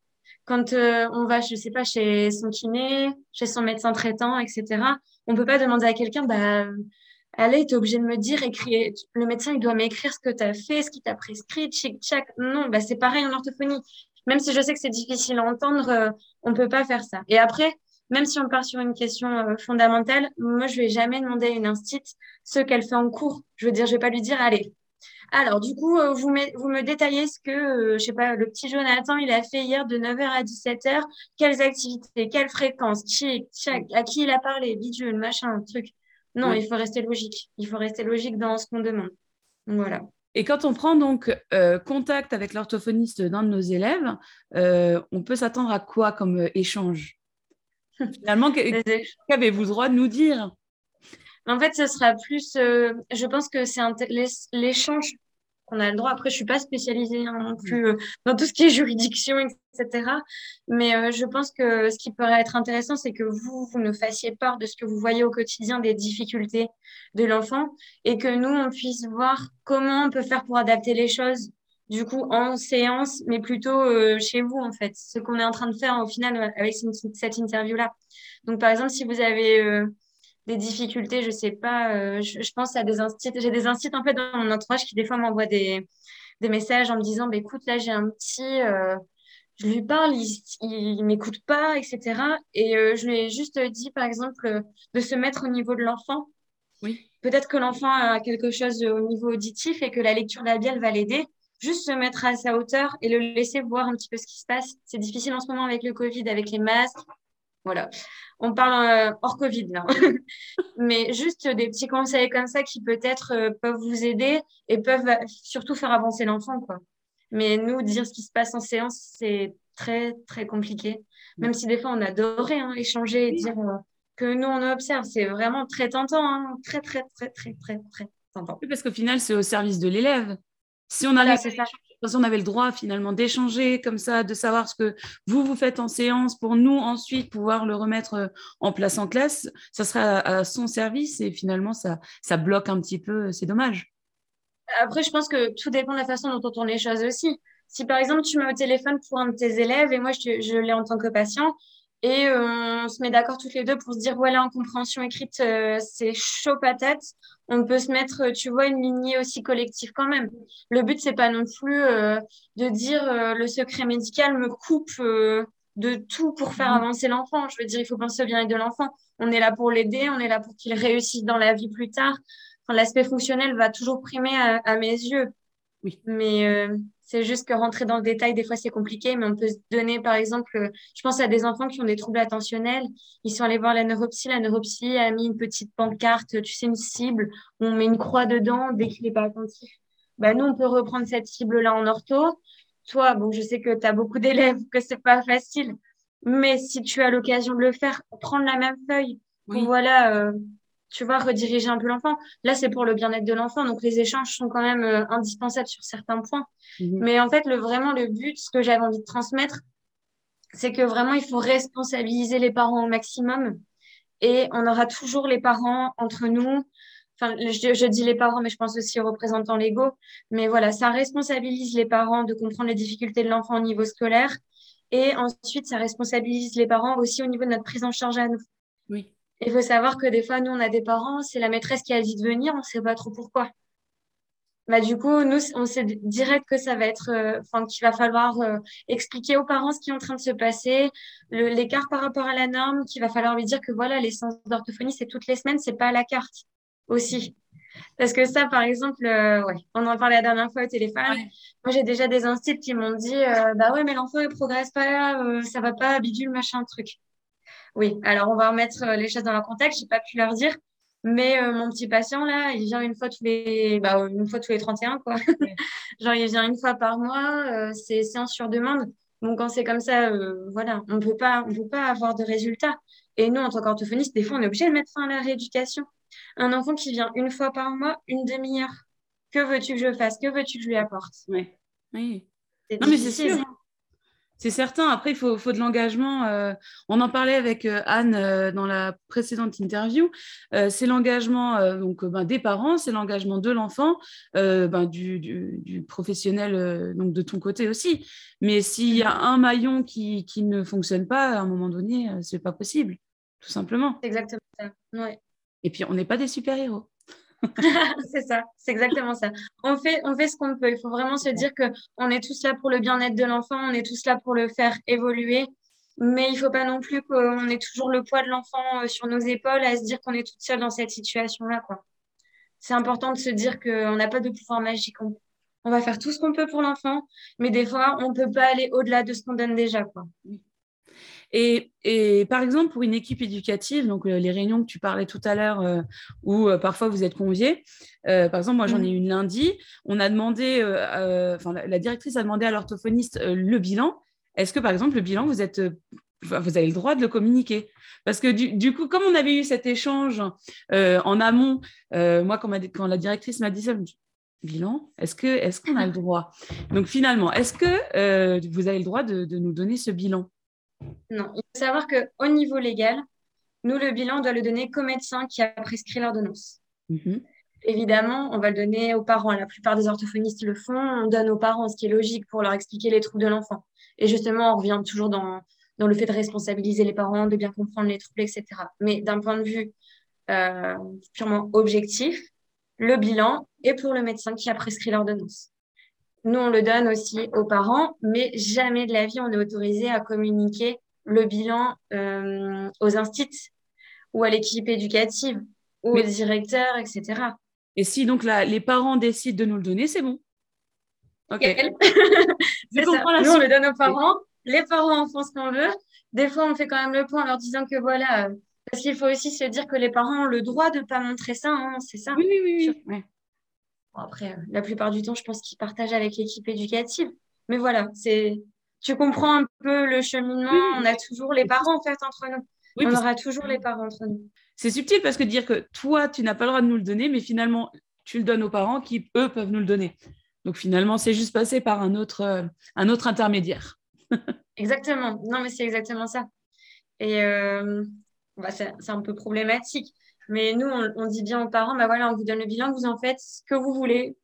Quand euh, on va, je sais pas, chez son kiné, chez son médecin traitant, etc., on peut pas demander à quelqu'un, bah, allez, tu es obligé de me dire, écrire. Le médecin, il doit m'écrire ce que tu as fait, ce qu'il t'a prescrit, tchic, tchac. Non, bah, c'est pareil en orthophonie. Même si je sais que c'est difficile à entendre, euh, on peut pas faire ça. Et après, même si on part sur une question euh, fondamentale, moi, je vais jamais demander à une instite ce qu'elle fait en cours. Je veux dire, je vais pas lui dire, allez, alors, du coup, euh, vous, me détaillez ce que, je sais pas, le petit Jonathan, il a fait hier de 9h à 17h. Quelles activités, quelles fréquences, à qui il a parlé, bidule, machin, truc. Non, il faut rester logique. Il faut rester logique dans ce qu'on demande. Voilà. Et quand on prend donc euh, contact avec l'orthophoniste d'un de nos élèves, on peut s'attendre à quoi comme échange? Finalement, qu'avez-vous le droit de nous dire? En fait, ce sera plus, je pense que c'est l'échange qu'on a le droit. Après, je suis pas spécialisée hein, non plus euh, dans tout ce qui est juridiction, etc. Mais euh, je pense que ce qui pourrait être intéressant, c'est que vous, vous nous fassiez part de ce que vous voyez au quotidien des difficultés de l'enfant et que nous, on puisse voir comment on peut faire pour adapter les choses, du coup, en séance, mais plutôt euh, chez vous, en fait. Ce qu'on est en train de faire au final avec cette interview-là. Donc, par exemple, si vous avez des difficultés, je sais pas, euh, je, pense à des instituts, j'ai des instituts en fait dans mon entourage qui des fois m'envoient des, des messages en me disant, bah, écoute, là j'ai un petit, euh, je lui parle, il, il, m'écoute pas, etc. Et euh, je lui ai juste dit, par exemple, de se mettre au niveau de l'enfant. Oui. Peut-être que l'enfant a quelque chose au niveau auditif et que la lecture labiale va l'aider. Juste se mettre à sa hauteur et le laisser voir un petit peu ce qui se passe. C'est difficile en ce moment avec le Covid, avec les masques, voilà. On parle euh, hors Covid là. Mais juste des petits conseils comme ça qui peut-être euh, peuvent vous aider et peuvent euh, surtout faire avancer l'enfant. quoi. Mais nous, dire ce qui se passe en séance, c'est très, très compliqué. Même si des fois, on adorait hein, échanger et dire que nous, on observe. C'est vraiment très tentant. Hein. Très, très, très, très, très, très tentant. parce qu'au final, c'est au service de l'élève. Si on avait, on avait le droit finalement d'échanger comme ça, de savoir ce que vous, vous faites en séance pour nous ensuite pouvoir le remettre euh, en place en classe, ça sera à, son service et finalement ça, ça bloque un petit peu, c'est dommage. Après, je pense que tout dépend de la façon dont on tourne les choses aussi. Si par exemple tu mets au téléphone pour un de tes élèves et moi je, je l'ai en tant que patient Et on se met d'accord toutes les deux pour se dire, voilà, en compréhension écrite, c'est chaud patate. On peut se mettre, tu vois, une lignée aussi collective quand même. Le but, c'est pas non plus de dire le secret médical me coupe de tout pour faire mhm. avancer l'enfant. Je veux dire, il faut penser au bien-être de l'enfant. On est là pour l'aider, on est là pour qu'il réussisse dans la vie plus tard. Enfin, L'aspect fonctionnel va toujours primer à, mes yeux. Oui. Mais euh, c'est juste que rentrer dans le détail, des fois, c'est compliqué. Mais on peut se donner, par exemple, je pense à des enfants qui ont des troubles attentionnels. Ils sont allés voir la neuropsie. La neuropsie a mis une petite pancarte, tu sais, une cible. On met une croix dedans dès qu'il n'est pas attentif. Bah, nous, on peut reprendre cette cible-là en ortho toi, bon, je sais que tu as beaucoup d'élèves, que c'est pas facile, mais si tu as l'occasion de le faire, prendre la même feuille voilà, euh, tu vois, rediriger un peu l'enfant. Là, c'est pour le bien-être de l'enfant, donc les échanges sont quand même euh, indispensables sur certains points. Mhm. Mais en fait, le, vraiment, le but, ce que j'avais envie de transmettre, c'est que vraiment, il faut responsabiliser les parents au maximum. Et on aura toujours les parents entre nous enfin, je, dis les parents, mais je pense aussi aux représentants légaux. Mais voilà, ça responsabilise les parents de comprendre les difficultés de l'enfant au niveau scolaire. Et ensuite, ça responsabilise les parents aussi au niveau de notre prise en charge à nous. Il faut savoir que des fois, nous, on a des parents, c'est la maîtresse qui a dit de venir, on ne sait pas trop pourquoi. Bah, du coup, nous, on sait direct que ça va être, euh, enfin, qu'il va falloir euh, expliquer aux parents ce qui est en train de se passer, l'écart par rapport à la norme, qu'il va falloir lui dire que voilà, les séances d'orthophonie, c'est toutes les semaines, c'est pas à la carte aussi. Parce que ça, par exemple, euh, ouais, on en parlait la dernière fois au téléphone. Moi, j'ai déjà des instituts qui m'ont dit, bah ouais, mais l'enfant, il progresse pas, ça va pas, bidule, machin, truc. Oui, alors on va remettre les choses dans leur contexte, j'ai pas pu leur dire. Mais mon petit patient, là, il vient une fois tous les, bah, une fois tous les 31, quoi. Genre, il vient une fois par mois, c'est séance sur demande. Donc, quand c'est comme ça, voilà, on peut pas, on peut pas avoir de résultats. Et nous, en tant qu'orthophoniste, des fois, on est obligé de mettre fin à la rééducation. Un enfant qui vient une fois par mois, une demi-heure. Que veux-tu que je fasse? Que veux-tu que je lui apporte? Oui. oui. Non, mais c'est sûr. C'est certain. Après, il faut, de l'engagement. Euh, on en parlait avec euh, Anne euh, dans la précédente interview. c'est l'engagement donc ben, des parents, c'est l'engagement de l'enfant, ben, du, professionnel donc de ton côté aussi. Mais s'il y a un maillon qui, qui, ne fonctionne pas, à un moment donné, c'est pas possible, tout simplement. Exactement ça. Ouais. Et puis, on n'est pas des super-héros. c'est ça, c'est exactement ça. On fait, on fait ce qu'on peut. Il faut vraiment se dire qu'on est tous là pour le bien-être de l'enfant, on est tous là pour le faire évoluer. Mais il ne faut pas non plus qu'on ait toujours le poids de l'enfant euh, sur nos épaules à se dire qu'on est toute seule dans cette situation-là. C'est important de se dire qu'on n'a pas de pouvoir magique. On, on, va faire tout ce qu'on peut pour l'enfant, mais des fois, on ne peut pas aller au-delà de ce qu'on donne déjà. Et, par exemple, pour une équipe éducative, donc euh, les réunions que tu parlais tout à l'heure, euh, où euh, parfois vous êtes conviés, par exemple, moi j'en ai mmh. une lundi, on a demandé, enfin la, directrice a demandé à l'orthophoniste le bilan. Est-ce que par exemple le bilan, vous êtes, vous avez le droit de le communiquer? Parce que du, coup, comme on avait eu cet échange en amont, moi quand, quand, la directrice m'a dit ça, bilan, est-ce que est-ce qu'on a le droit? Donc finalement, est-ce que vous avez le droit de nous donner ce bilan? Non, il faut savoir qu'au niveau légal, nous, le bilan, on doit le donner qu'au médecin qui a prescrit l'ordonnance. Mhm. Évidemment, on va le donner aux parents. La plupart des orthophonistes le font. On donne aux parents, ce qui est logique pour leur expliquer les troubles de l'enfant. Et justement, on revient toujours dans, dans, le fait de responsabiliser les parents, de bien comprendre les troubles, etc. Mais d'un point de vue euh, purement objectif, le bilan est pour le médecin qui a prescrit l'ordonnance. Nous, on le donne aussi aux parents, mais jamais de la vie, on est autorisé à communiquer le bilan euh, aux instituts ou à l'équipe éducative ou aux directeurs, etc. Et si donc les parents décident de nous le donner, c'est bon. Ok. Nous, on le donne aux parents. Les parents en font ce qu'on veut. Des fois, on fait quand même le point en leur disant que voilà, euh, parce qu'il faut aussi se dire que les parents ont le droit de ne pas montrer ça, hein, c'est ça. Oui, oui, oui. oui après, la plupart du temps, je pense qu'ils partagent avec l'équipe éducative. Mais voilà, c'est tu comprends un peu le cheminement. On a toujours les parents en fait entre nous. on aura toujours les parents entre nous. C'est subtil parce que dire que toi, tu n'as pas le droit de nous le donner, mais finalement, tu le donnes aux parents qui, eux, peuvent nous le donner. Donc finalement, c'est juste passé par un autre, euh, un autre intermédiaire. exactement. Non, mais c'est exactement ça. Et euh, bah, c'est un peu problématique. Mais nous, on, dit bien aux parents, bah voilà, on vous donne le bilan, vous en faites ce que vous voulez.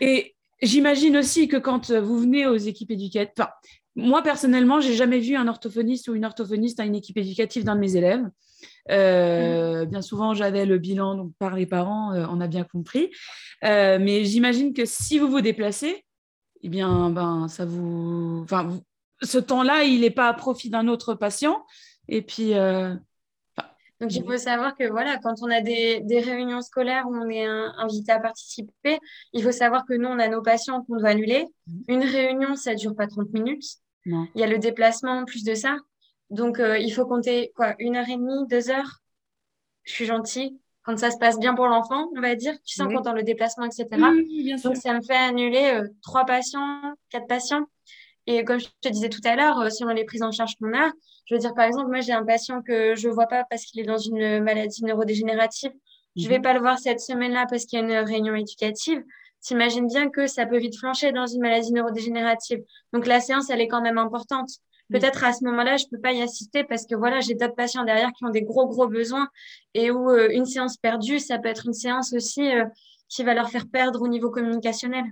Et j'imagine aussi que quand vous venez aux équipes éducatives, enfin, moi, personnellement, j'ai jamais vu un orthophoniste ou une orthophoniste à une équipe éducative d'un de mes élèves. Euh, bien souvent, j'avais le bilan donc, par les parents, euh, on a bien compris. Euh, mais j'imagine que si vous vous déplacez, eh bien, ben, ça vous... Enfin, ce temps-là, il n'est pas à profit d'un autre patient. Et puis... donc, il faut savoir que voilà, quand on a des, des réunions scolaires où on est invité à participer, il faut savoir que nous, on a nos patients qu'on doit annuler. Mmh. Une réunion, ça ne dure pas 30 minutes. Il y a le déplacement en plus de ça. Donc, euh, il faut compter quoi, une heure et demie, deux heures. Je suis gentille. Quand ça se passe bien pour l'enfant, on va dire, tu sens dans le déplacement, etc. Donc, ça me fait annuler euh, trois patients, quatre patients. Et comme je te disais tout à l'heure, euh, selon les prises en charge qu'on a, je veux dire, par exemple, moi, j'ai un patient que je ne vois pas parce qu'il est dans une maladie neurodégénérative. Je ne vais mhm. pas le voir cette semaine-là parce qu'il y a une réunion éducative. T'imagines bien que ça peut vite flancher dans une maladie neurodégénérative. Donc, la séance, elle est quand même importante. Peut-être à ce moment-là, je peux pas y assister parce que voilà, j'ai d'autres patients derrière qui ont des gros gros besoins et où euh, une séance perdue, ça peut être une séance aussi euh, qui va leur faire perdre au niveau communicationnel.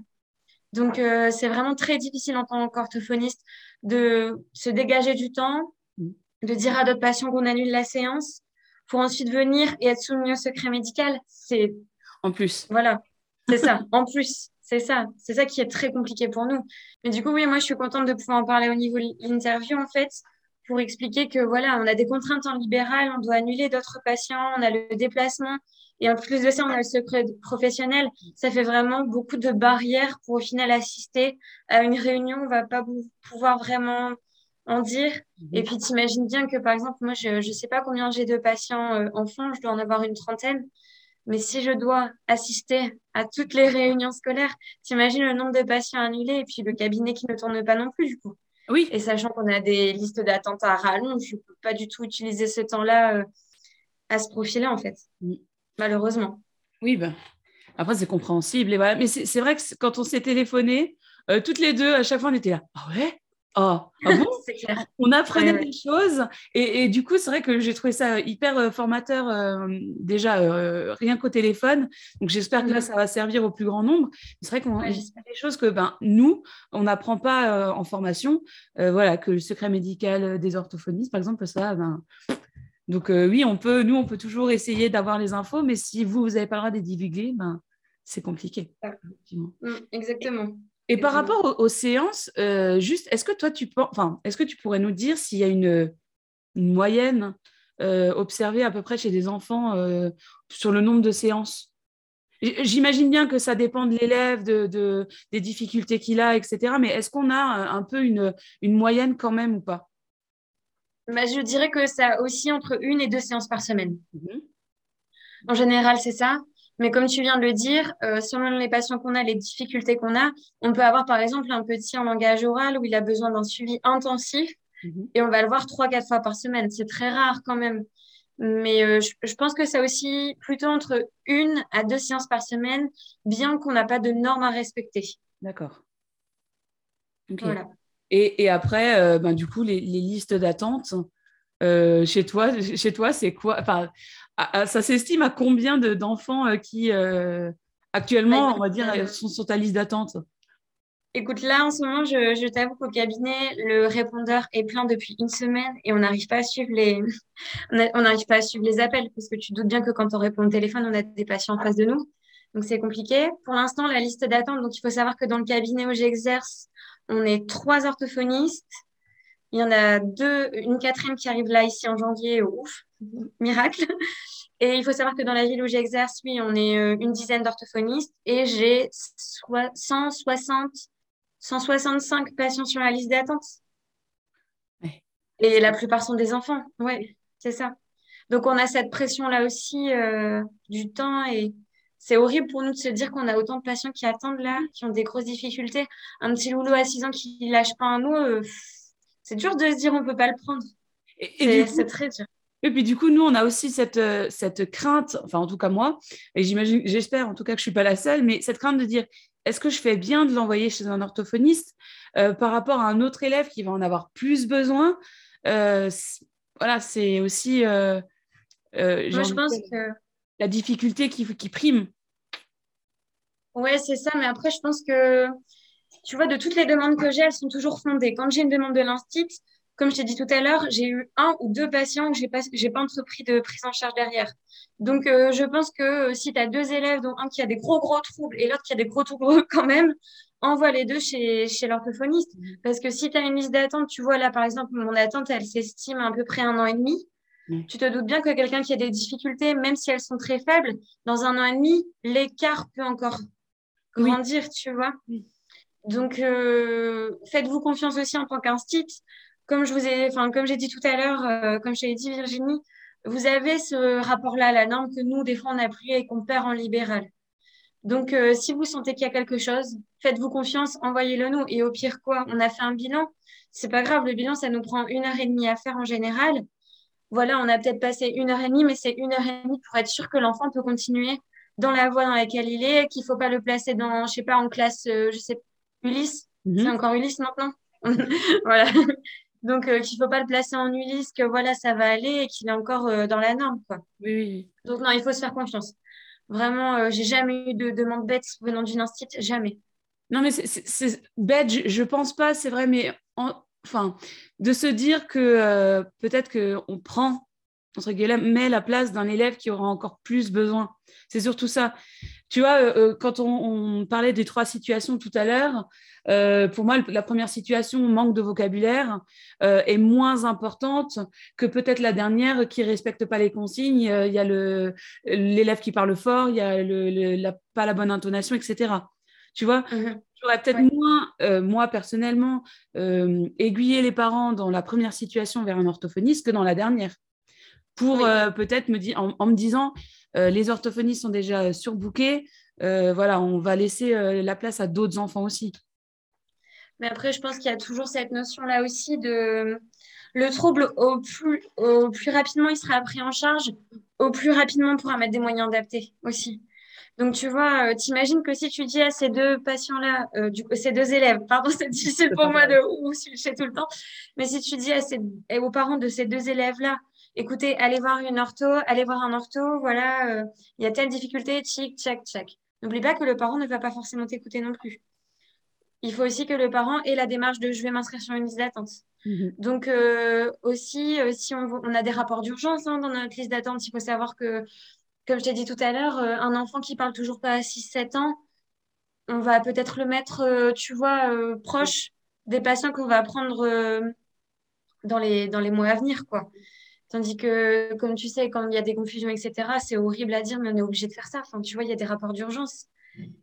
Donc euh, c'est vraiment très difficile en tant qu'orthophoniste de se dégager du temps, mm. de dire à d'autres patients qu'on annule la séance pour ensuite venir et être soumis au secret médical. C'est en plus. Voilà, c'est ça. En plus. C'est ça, c'est ça qui est très compliqué pour nous. Mais du coup, oui, moi, je suis contente de pouvoir en parler au niveau de l'interview, en fait, pour expliquer que voilà, on a des contraintes en libéral, on doit annuler d'autres patients, on a le déplacement, et en plus de ça, on a le secret professionnel. Ça fait vraiment beaucoup de barrières pour au final assister à une réunion. On va pas pouvoir vraiment en dire. Mhm. Et puis, t'imagines bien que, par exemple, moi, je ne sais pas combien j'ai de patients euh, enfants, je dois en avoir une trentaine. Mais si je dois assister à toutes les réunions scolaires, t'imagines le nombre de patients annulés et puis le cabinet qui ne tourne pas non plus, du coup. Oui. Et sachant qu'on a des listes d'attente à rallonge, je ne peux pas du tout utiliser ce temps-là euh, à ce profil-là, en fait. Malheureusement. Oui, ben. Après, c'est compréhensible. Et voilà. Mais c'est vrai que quand on s'est téléphoné, euh, toutes les deux, à chaque fois, on était là. Ah ouais? Ah, ah On apprenait des choses. Et, du coup, c'est vrai que j'ai trouvé ça hyper euh, formateur euh, déjà euh, rien qu'au téléphone. Donc j'espère que là, mm. ça va servir au plus grand nombre. C'est vrai qu'on a des choses que ben, nous, on n'apprend pas en formation. voilà, que le secret médical des orthophonistes, par exemple, ça, ben... Donc oui, on peut, nous, on peut toujours essayer d'avoir les infos, mais si vous, vous n'avez pas le droit de les divulguer, ben, c'est compliqué. Mm, exactement. Et par rapport aux, séances, euh, juste, est-ce que toi, tu enfin, est-ce que tu pourrais nous dire s'il y a une, moyenne euh, observée à peu près chez des enfants euh, sur le nombre de séances? J'imagine bien que ça dépend de l'élève, de, des difficultés qu'il a, etc. Mais est-ce qu'on a un peu une, moyenne quand même ou pas? Bah, Je dirais que ça aussi entre une et deux séances par semaine. Mmh en général, c'est ça. Mais comme tu viens de le dire, euh, selon les patients qu'on a, les difficultés qu'on a, on peut avoir par exemple un petit en langage oral où il a besoin d'un suivi intensif mhm. et on va le voir trois, quatre fois par semaine. C'est très rare quand même. Mais euh, je, pense que c'est aussi plutôt entre une à deux séances par semaine, bien qu'on n'a pas de normes à respecter. D'accord. Voilà. Et, et, après, euh, ben, du coup, les, les listes d'attente, chez toi, chez toi, c'est quoi? Enfin, ça s'estime à combien d'enfants euh, qui euh, actuellement, bah, on va dire, euh, sont sur ta liste d'attente? Écoute, là, en ce moment, je, je t'avoue qu'au cabinet, le répondeur est plein depuis une semaine et on n'arrive pas à suivre les, on n'arrive pas à suivre les appels parce que tu doutes bien que quand on répond au téléphone, on a des patients en face de nous. Donc, c'est compliqué. Pour l'instant, la liste d'attente, donc il faut savoir que dans le cabinet où j'exerce, on est trois orthophonistes. Il y en a deux, une quatrième qui arrive là ici en janvier. Ouf, miracle. Et il faut savoir que dans la ville où j'exerce, oui, on est euh, une dizaine d'orthophonistes et j'ai 160, 165 patients sur la liste d'attente. Et la plupart sont des enfants. Oui, c'est ça. Donc on a cette pression-là aussi euh, du temps et c'est horrible pour nous de se dire qu'on a autant de patients qui attendent là, qui ont des grosses difficultés. Un petit loulou à 6 ans qui lâche pas un mot, euh, c'est dur de se dire on peut pas le prendre. C'est très dur. Et puis du coup, nous, on a aussi cette, euh, cette crainte, enfin en tout cas moi, et j'imagine, j'espère en tout cas que je suis pas la seule, mais cette crainte de dire, est-ce que je fais bien de l'envoyer chez un orthophoniste euh, par rapport à un autre élève qui va en avoir plus besoin euh, Voilà, c'est aussi, moi, je pense que la difficulté qui, prime. Ouais, c'est ça, mais après, je pense que tu vois, de toutes les demandes que j'ai, elles sont toujours fondées. Quand j'ai une demande de l'instit, comme je t'ai dit tout à l'heure, j'ai eu un ou deux patients que j'ai pas, j'ai pas entrepris de prise en charge derrière. Donc, euh, je pense que euh, si tu as deux élèves, dont un qui a des gros, gros troubles et l'autre qui a des gros troubles quand même, envoie les deux chez, l'orthophoniste. Parce que si tu as une liste d'attente, tu vois là, par exemple, mon attente, elle s'estime à peu près un an et demi. Mmh. Tu te doutes bien que quelqu'un qui a des difficultés, même si elles sont très faibles, dans un an et demi, l'écart peut encore grandir, tu vois. Donc, euh, faites-vous confiance aussi en tant qu'institut comme je vous ai, enfin, comme j'ai dit tout à l'heure, euh, comme je l'ai dit Virginie, vous avez ce rapport-là à la norme que nous, des fois, on a pris et qu'on perd en libéral. Donc, euh, si vous sentez qu'il y a quelque chose, faites-vous confiance, envoyez-le nous. Et au pire, quoi? On a fait un bilan. C'est pas grave, le bilan, ça nous prend une heure et demie à faire en général. Voilà, on a peut-être passé une heure et demie, mais c'est une heure et demie pour être sûr que l'enfant peut continuer dans la voie dans laquelle il est, qu'il faut pas le placer dans, je sais pas, en classe, euh, je sais, Ulysse. Mhm. C'est encore Ulysse maintenant. voilà. Donc, euh, qu'il ne faut pas le placer en Ulysse, que voilà, ça va aller et qu'il est encore euh, dans la norme. Quoi. Oui, Donc, non, il faut se faire confiance. Vraiment, j'ai jamais eu de demande bête venant d'une institut, jamais. Non, mais c'est bête, je, ne pense pas, c'est vrai, mais enfin, de se dire que peut-être qu'on prend, entre guillemets, la place d'un élève qui aura encore plus besoin. C'est surtout ça. Tu vois, quand on, parlait des trois situations tout à l'heure, euh, pour moi, la première situation, manque de vocabulaire, euh, est moins importante que peut-être la dernière qui respecte pas les consignes. Euh, il y a l'élève qui parle fort, il y a le, pas la bonne intonation, etc. Tu vois, mhm. J'aurais peut-être moins, moi personnellement, aiguillé les parents dans la première situation vers un orthophoniste que dans la dernière. Pour peut-être me dire, en, me disant, les orthophonistes sont déjà surbookés, voilà, on va laisser la place à d'autres enfants aussi. Mais après, je pense qu'il y a toujours cette notion-là aussi de le trouble, au plus, au plus rapidement il sera pris en charge, au plus rapidement on pourra mettre des moyens adaptés aussi. Donc, tu vois, euh, t'imagines que si tu dis à ces deux patients-là, euh, du coup, ces deux élèves, pardon, c'est difficile pour moi de ou chez tout le temps, mais si tu dis à ces, aux parents de ces deux élèves-là, écoutez, allez voir une ortho, allez voir un ortho, voilà, euh, il y a telle difficulté, tchic, tchac, tchac. N'oublie pas que le parent ne va pas forcément t'écouter non plus il faut aussi que le parent ait la démarche de je vais m'inscrire sur une liste d'attente. Mhm. Donc euh, aussi, euh, si on, a des rapports d'urgence hein, dans notre liste d'attente, il faut savoir que, comme je t'ai dit tout à l'heure, euh, un enfant qui parle toujours pas à 6-7 ans, on va peut-être le mettre, tu vois, proche des patients qu'on va prendre dans, les, dans mois à venir, quoi. Tandis que, comme tu sais, quand il y a des confusions, etc., c'est horrible à dire, mais on est obligé de faire ça. Enfin, tu vois, il y a des rapports d'urgence.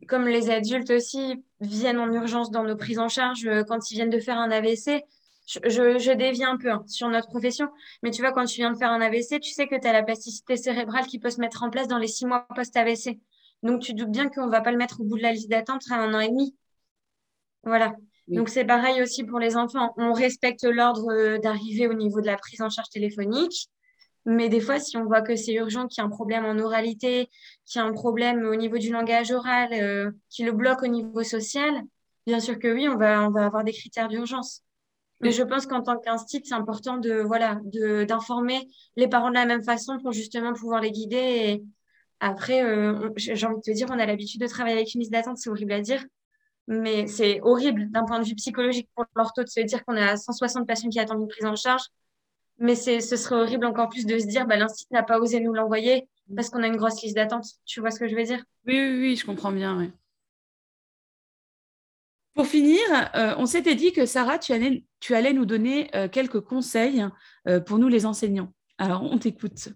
Comme les adultes aussi viennent en urgence dans nos prises en charge euh, quand ils viennent de faire un AVC, je, je, dévie un peu hein, sur notre profession, mais tu vois, quand tu viens de faire un AVC, tu sais que tu as la plasticité cérébrale qui peut se mettre en place dans les six mois post-AVC. Donc, tu doutes bien qu'on ne va pas le mettre au bout de la liste d'attente à un an et demi. Voilà. Donc, c'est pareil aussi pour les enfants. On respecte l'ordre euh, d'arrivée au niveau de la prise en charge téléphonique. Mais des fois, si on voit que c'est urgent, qu'il y a un problème en oralité, qu'il y a un problème au niveau du langage oral, euh, qui le bloque au niveau social, bien sûr que oui, on va, on va avoir des critères d'urgence. Mais je pense qu'en tant qu'institut, c'est important de voilà de d'informer les parents de la même façon pour justement pouvoir les guider. Et après, euh, j'ai envie de te dire, on a l'habitude de travailler avec une liste d'attente, c'est horrible à dire, mais c'est horrible d'un point de vue psychologique pour l'ortho de se dire qu'on a 160 patients qui attendent une prise en charge mais ce serait horrible encore plus de se dire, bah, l'institut n'a pas osé nous l'envoyer parce qu'on a une grosse liste d'attente. Tu vois ce que je veux dire? Oui, oui, oui, je comprends bien. Pour finir, euh, on s'était dit que Sarah, tu allais, nous donner euh, quelques conseils euh, pour nous les enseignants. Alors, on t'écoute.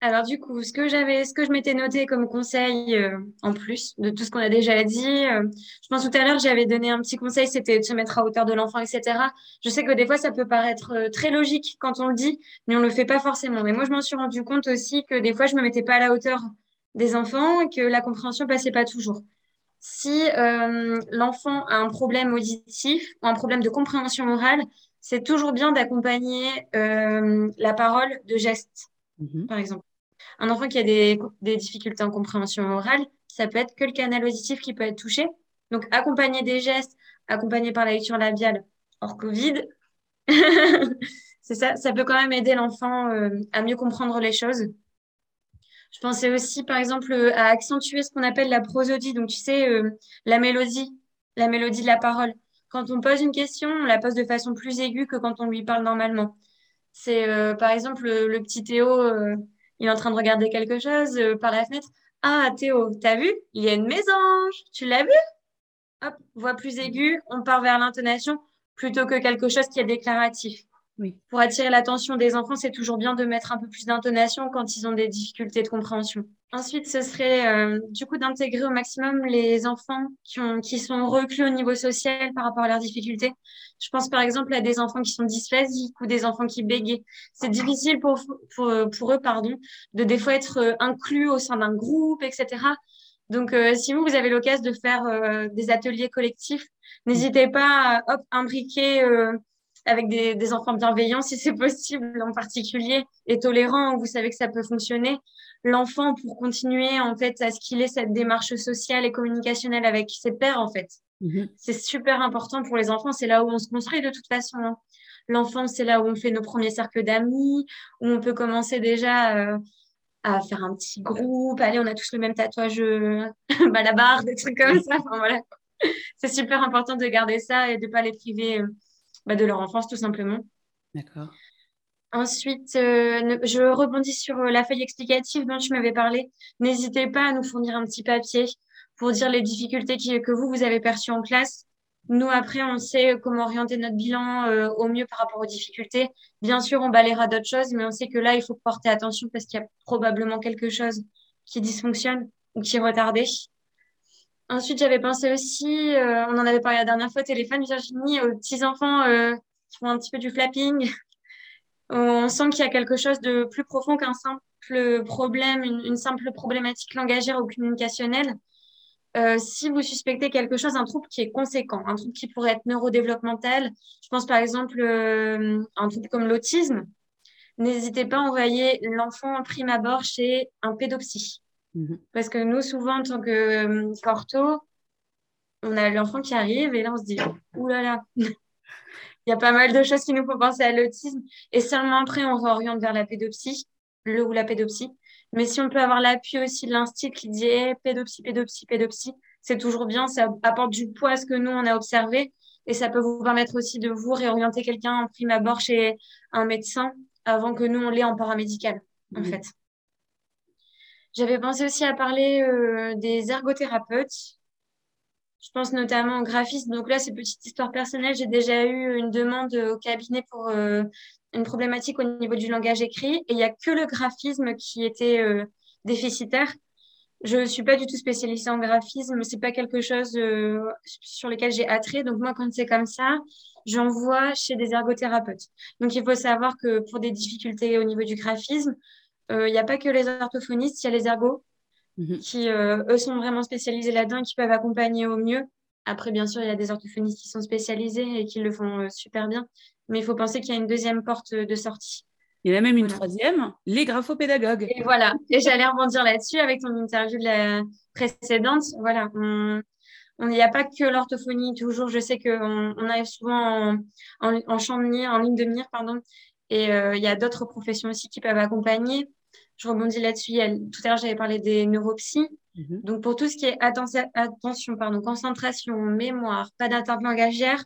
Alors du coup, ce que j'avais, je m'étais noté comme conseil en plus de tout ce qu'on a déjà dit, je pense tout à l'heure j'avais donné un petit conseil, c'était de se mettre à hauteur de l'enfant, etc. Je sais que des fois ça peut paraître très logique quand on le dit, mais on le fait pas forcément. Mais moi je m'en suis rendu compte aussi que des fois je me mettais pas à la hauteur des enfants et que la compréhension passait pas toujours. Si l'enfant a un problème auditif ou un problème de compréhension orale, c'est toujours bien d'accompagner la parole de gestes. Mhm. Par exemple, un enfant qui a des, difficultés en compréhension orale, ça peut être que le canal auditif qui peut être touché. Donc, accompagner des gestes, accompagné par la lecture labiale hors Covid, c'est ça, ça peut quand même aider l'enfant euh, à mieux comprendre les choses. Je pensais aussi, par exemple, à accentuer ce qu'on appelle la prosodie, donc tu sais, euh, la mélodie, la mélodie de la parole. Quand on pose une question, on la pose de façon plus aiguë que quand on lui parle normalement. C'est euh, par exemple le, petit Théo, euh, il est en train de regarder quelque chose euh, par la fenêtre. Ah Théo, t'as vu? Il y a une mésange. Tu l'as vu? Hop, voix plus aiguë, on part vers l'intonation plutôt que quelque chose qui est déclaratif. Pour attirer l'attention des enfants, c'est toujours bien de mettre un peu plus d'intonation quand ils ont des difficultés de compréhension. Ensuite, ce serait euh, du coup d'intégrer au maximum les enfants qui, ont, qui sont reclus au niveau social par rapport à leurs difficultés. Je pense par exemple à des enfants qui sont dysphasiques ou des enfants qui bégayent. C'est difficile pour, pour, pour, eux pardon, de des fois être euh, inclus au sein d'un groupe, etc. Donc, euh, si vous, vous avez l'occasion de faire des ateliers collectifs, n'hésitez pas à hop, imbriquer avec des, des, enfants bienveillants si c'est possible en particulier et tolérants, vous savez que ça peut fonctionner. L'enfant pour continuer en fait à ce qu'il ait cette démarche sociale et communicationnelle avec ses pères en fait. Mhm. C'est super important pour les enfants, c'est là où on se construit de toute façon. Hein. L'enfant, c'est là où on fait nos premiers cercles d'amis, où on peut commencer déjà euh, à faire un petit groupe. Allez, on a tous le même tatouage euh, bah, la barre, des trucs comme ça. Enfin, voilà. C'est super important de garder ça et de ne pas les priver. Bah, de leur enfance, tout simplement. D'accord. Ensuite, euh, je rebondis sur euh, la feuille explicative dont tu m'avais parlé. N'hésitez pas à nous fournir un petit papier pour dire les difficultés que vous, vous avez perçues en classe. Nous, après, on sait comment orienter notre bilan euh, au mieux par rapport aux difficultés. Bien sûr, on balayera d'autres choses, mais on sait que là, il faut porter attention parce qu'il y a probablement quelque chose qui dysfonctionne ou qui est retardé. Ensuite, j'avais pensé aussi, euh, on en avait parlé la dernière fois au téléphone, Virginie, aux petits enfants euh, qui font un petit peu du flapping. On sent qu'il y a quelque chose de plus profond qu'un simple problème, une, simple problématique langagière ou communicationnelle. Euh, si vous suspectez quelque chose, un trouble qui est conséquent, un trouble qui pourrait être neurodéveloppemental, je pense par exemple un trouble comme l'autisme, n'hésitez pas à envoyer l'enfant en prime abord chez un pédopsie. Mhm. Parce que nous, souvent, en tant que euh, corto, on a l'enfant qui arrive et là, on se dit, oulala, là là, il y a pas mal de choses qui nous font penser à l'autisme. Et seulement après, on réoriente vers la pédopsie, le ou la pédopsie. Mais si on peut avoir l'appui aussi de l'institut qui dit hey, pédopsie, pédopsie, pédopsie, c'est toujours bien, ça apporte du poids à ce que nous, on a observé. Et ça peut vous permettre aussi de vous réorienter quelqu'un en prime abord chez un médecin avant que nous, on l'ait en paramédical, en fait. J'avais pensé aussi à parler euh, des ergothérapeutes. Je pense notamment aux graphistes. Donc là, c'est petite histoire personnelle. J'ai déjà eu une demande au cabinet pour euh, une problématique au niveau du langage écrit. Et il n'y a que le graphisme qui était euh, déficitaire. Je ne suis pas du tout spécialisée en graphisme. C'est pas quelque chose sur lequel j'ai attrait. Donc moi, quand c'est comme ça, j'envoie chez des ergothérapeutes. Donc il faut savoir que pour des difficultés au niveau du graphisme, il euh, n'y a pas que les orthophonistes, il y a les ergos mhm. qui, euh, eux, sont vraiment spécialisés là-dedans et qui peuvent accompagner au mieux. Après, bien sûr, il y a des orthophonistes qui sont spécialisés et qui le font euh, super bien. Mais il faut penser qu'il y a une deuxième porte de sortie. Il y en a même une troisième, les graphopédagogues. Et voilà, et j'allais rebondir là-dessus avec ton interview de la précédente. Voilà, on n'y a pas que l'orthophonie, toujours. Je sais qu'on on arrive souvent en, en, en, champ de mire, en ligne de mire, pardon. Et il y a d'autres professions aussi qui peuvent accompagner je rebondis là-dessus. Tout à l'heure, j'avais parlé des neuropsies. Mhm. Donc, pour tout ce qui est attention, pardon, concentration, mémoire, pas d'atteinte langagière,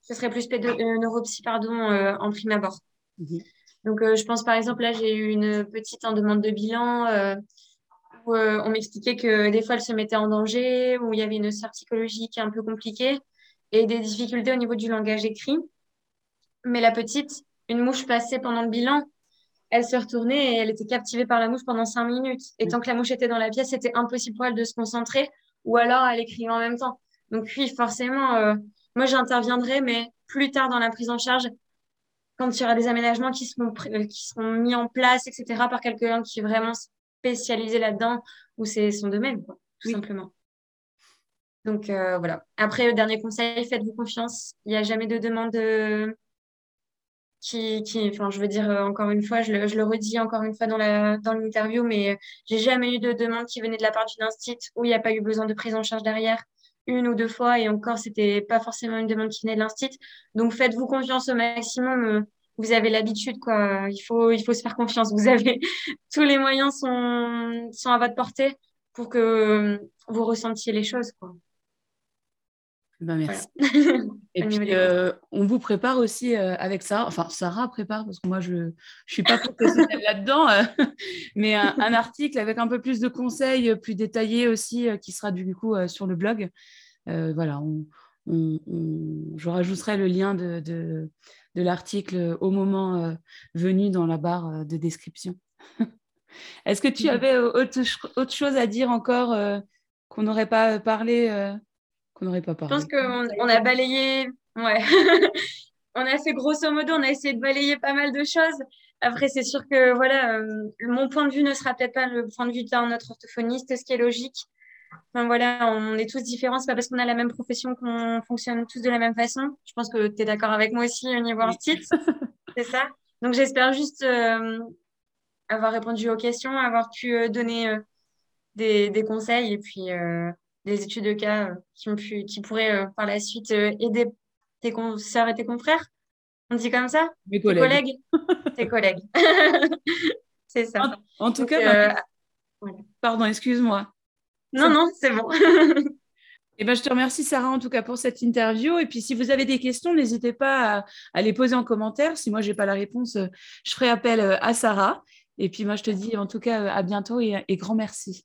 ce serait plus euh, neuropsy pardon, euh, en prime abord. Mhm. Donc, euh, je pense par exemple, là, j'ai eu une petite en demande de bilan où on m'expliquait que des fois, elle se mettait en danger, où il y avait une sœur psychologique un peu compliquée et des difficultés au niveau du langage écrit. Mais la petite, une mouche passée pendant le bilan, elle se retournait et elle était captivée par la mouche pendant cinq minutes. Et tant que la mouche était dans la pièce, c'était impossible pour elle de se concentrer ou alors elle écrivait en même temps. Donc oui, forcément, euh, moi j'interviendrai, mais plus tard dans la prise en charge, quand il y aura des aménagements qui seront, euh, qui seront mis en place, etc., par quelqu'un qui est vraiment spécialisé là-dedans, ou c'est son domaine, quoi, tout simplement. Donc euh, voilà. Après, le dernier conseil, faites-vous confiance. Il n'y a jamais de demande de qui, enfin, je veux dire, euh, encore une fois, je le, redis encore une fois dans la, dans l'interview, mais euh, j'ai jamais eu de demande qui venait de la part d'une instit où il n'y a pas eu besoin de prise en charge derrière une ou deux fois, et encore, c'était pas forcément une demande qui venait de l'instit. Donc, faites-vous confiance au maximum. Euh, vous avez l'habitude, quoi. Il faut, il faut se faire confiance. Vous avez tous les moyens sont, sont à votre portée pour que vous ressentiez les choses, quoi. Ben, merci. Et puis, on vous prépare aussi avec ça. Enfin, Sarah prépare, parce que moi, je ne suis pas professionnelle là-dedans, mais un, article avec un peu plus de conseils, plus détaillés aussi, qui sera du coup sur le blog. voilà, je rajouterai le lien de, de, l'article au moment venu dans la barre de description. Est-ce que tu mmh. avais autre, autre, chose à dire encore qu'on n'aurait pas parlé qu'on n'aurait pas parlé Je pense qu'on on a balayé, ouais. on a fait grosso modo, on a essayé de balayer pas mal de choses. Après, c'est sûr que voilà, mon point de vue ne sera peut-être pas le point de vue d'un autre orthophoniste, ce qui est logique. Enfin, voilà, on est tous différents. C'est pas parce qu'on a la même profession qu'on fonctionne tous de la même façon. Je pense que tu es d'accord avec moi aussi au niveau oui. c'est ça. Donc, j'espère juste avoir répondu aux questions, avoir pu euh, donner euh, des, des, conseils et puis euh, des études de cas qui, pu, qui pourraient par la suite aider tes consoeurs et tes confrères. On dit comme ça? Mes collègues. Tes collègues. c'est ça. En, tout cas, bah, pardon, excuse-moi. Non, non, c'est bon. Eh ben, je te remercie, Sarah, en tout cas, pour cette interview. Et puis, si vous avez des questions, n'hésitez pas à, à, les poser en commentaire. Si moi, je n'ai pas la réponse, je ferai appel à Sarah. Et puis moi, je te dis en tout cas à bientôt et, grand merci.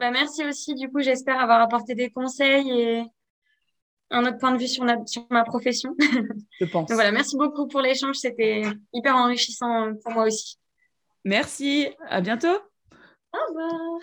Bah, merci aussi. Du coup, j'espère avoir apporté des conseils et un autre point de vue sur, sur ma profession. Je pense. Donc voilà, merci beaucoup pour l'échange. C'était hyper enrichissant pour moi aussi. Merci. À bientôt. Au revoir.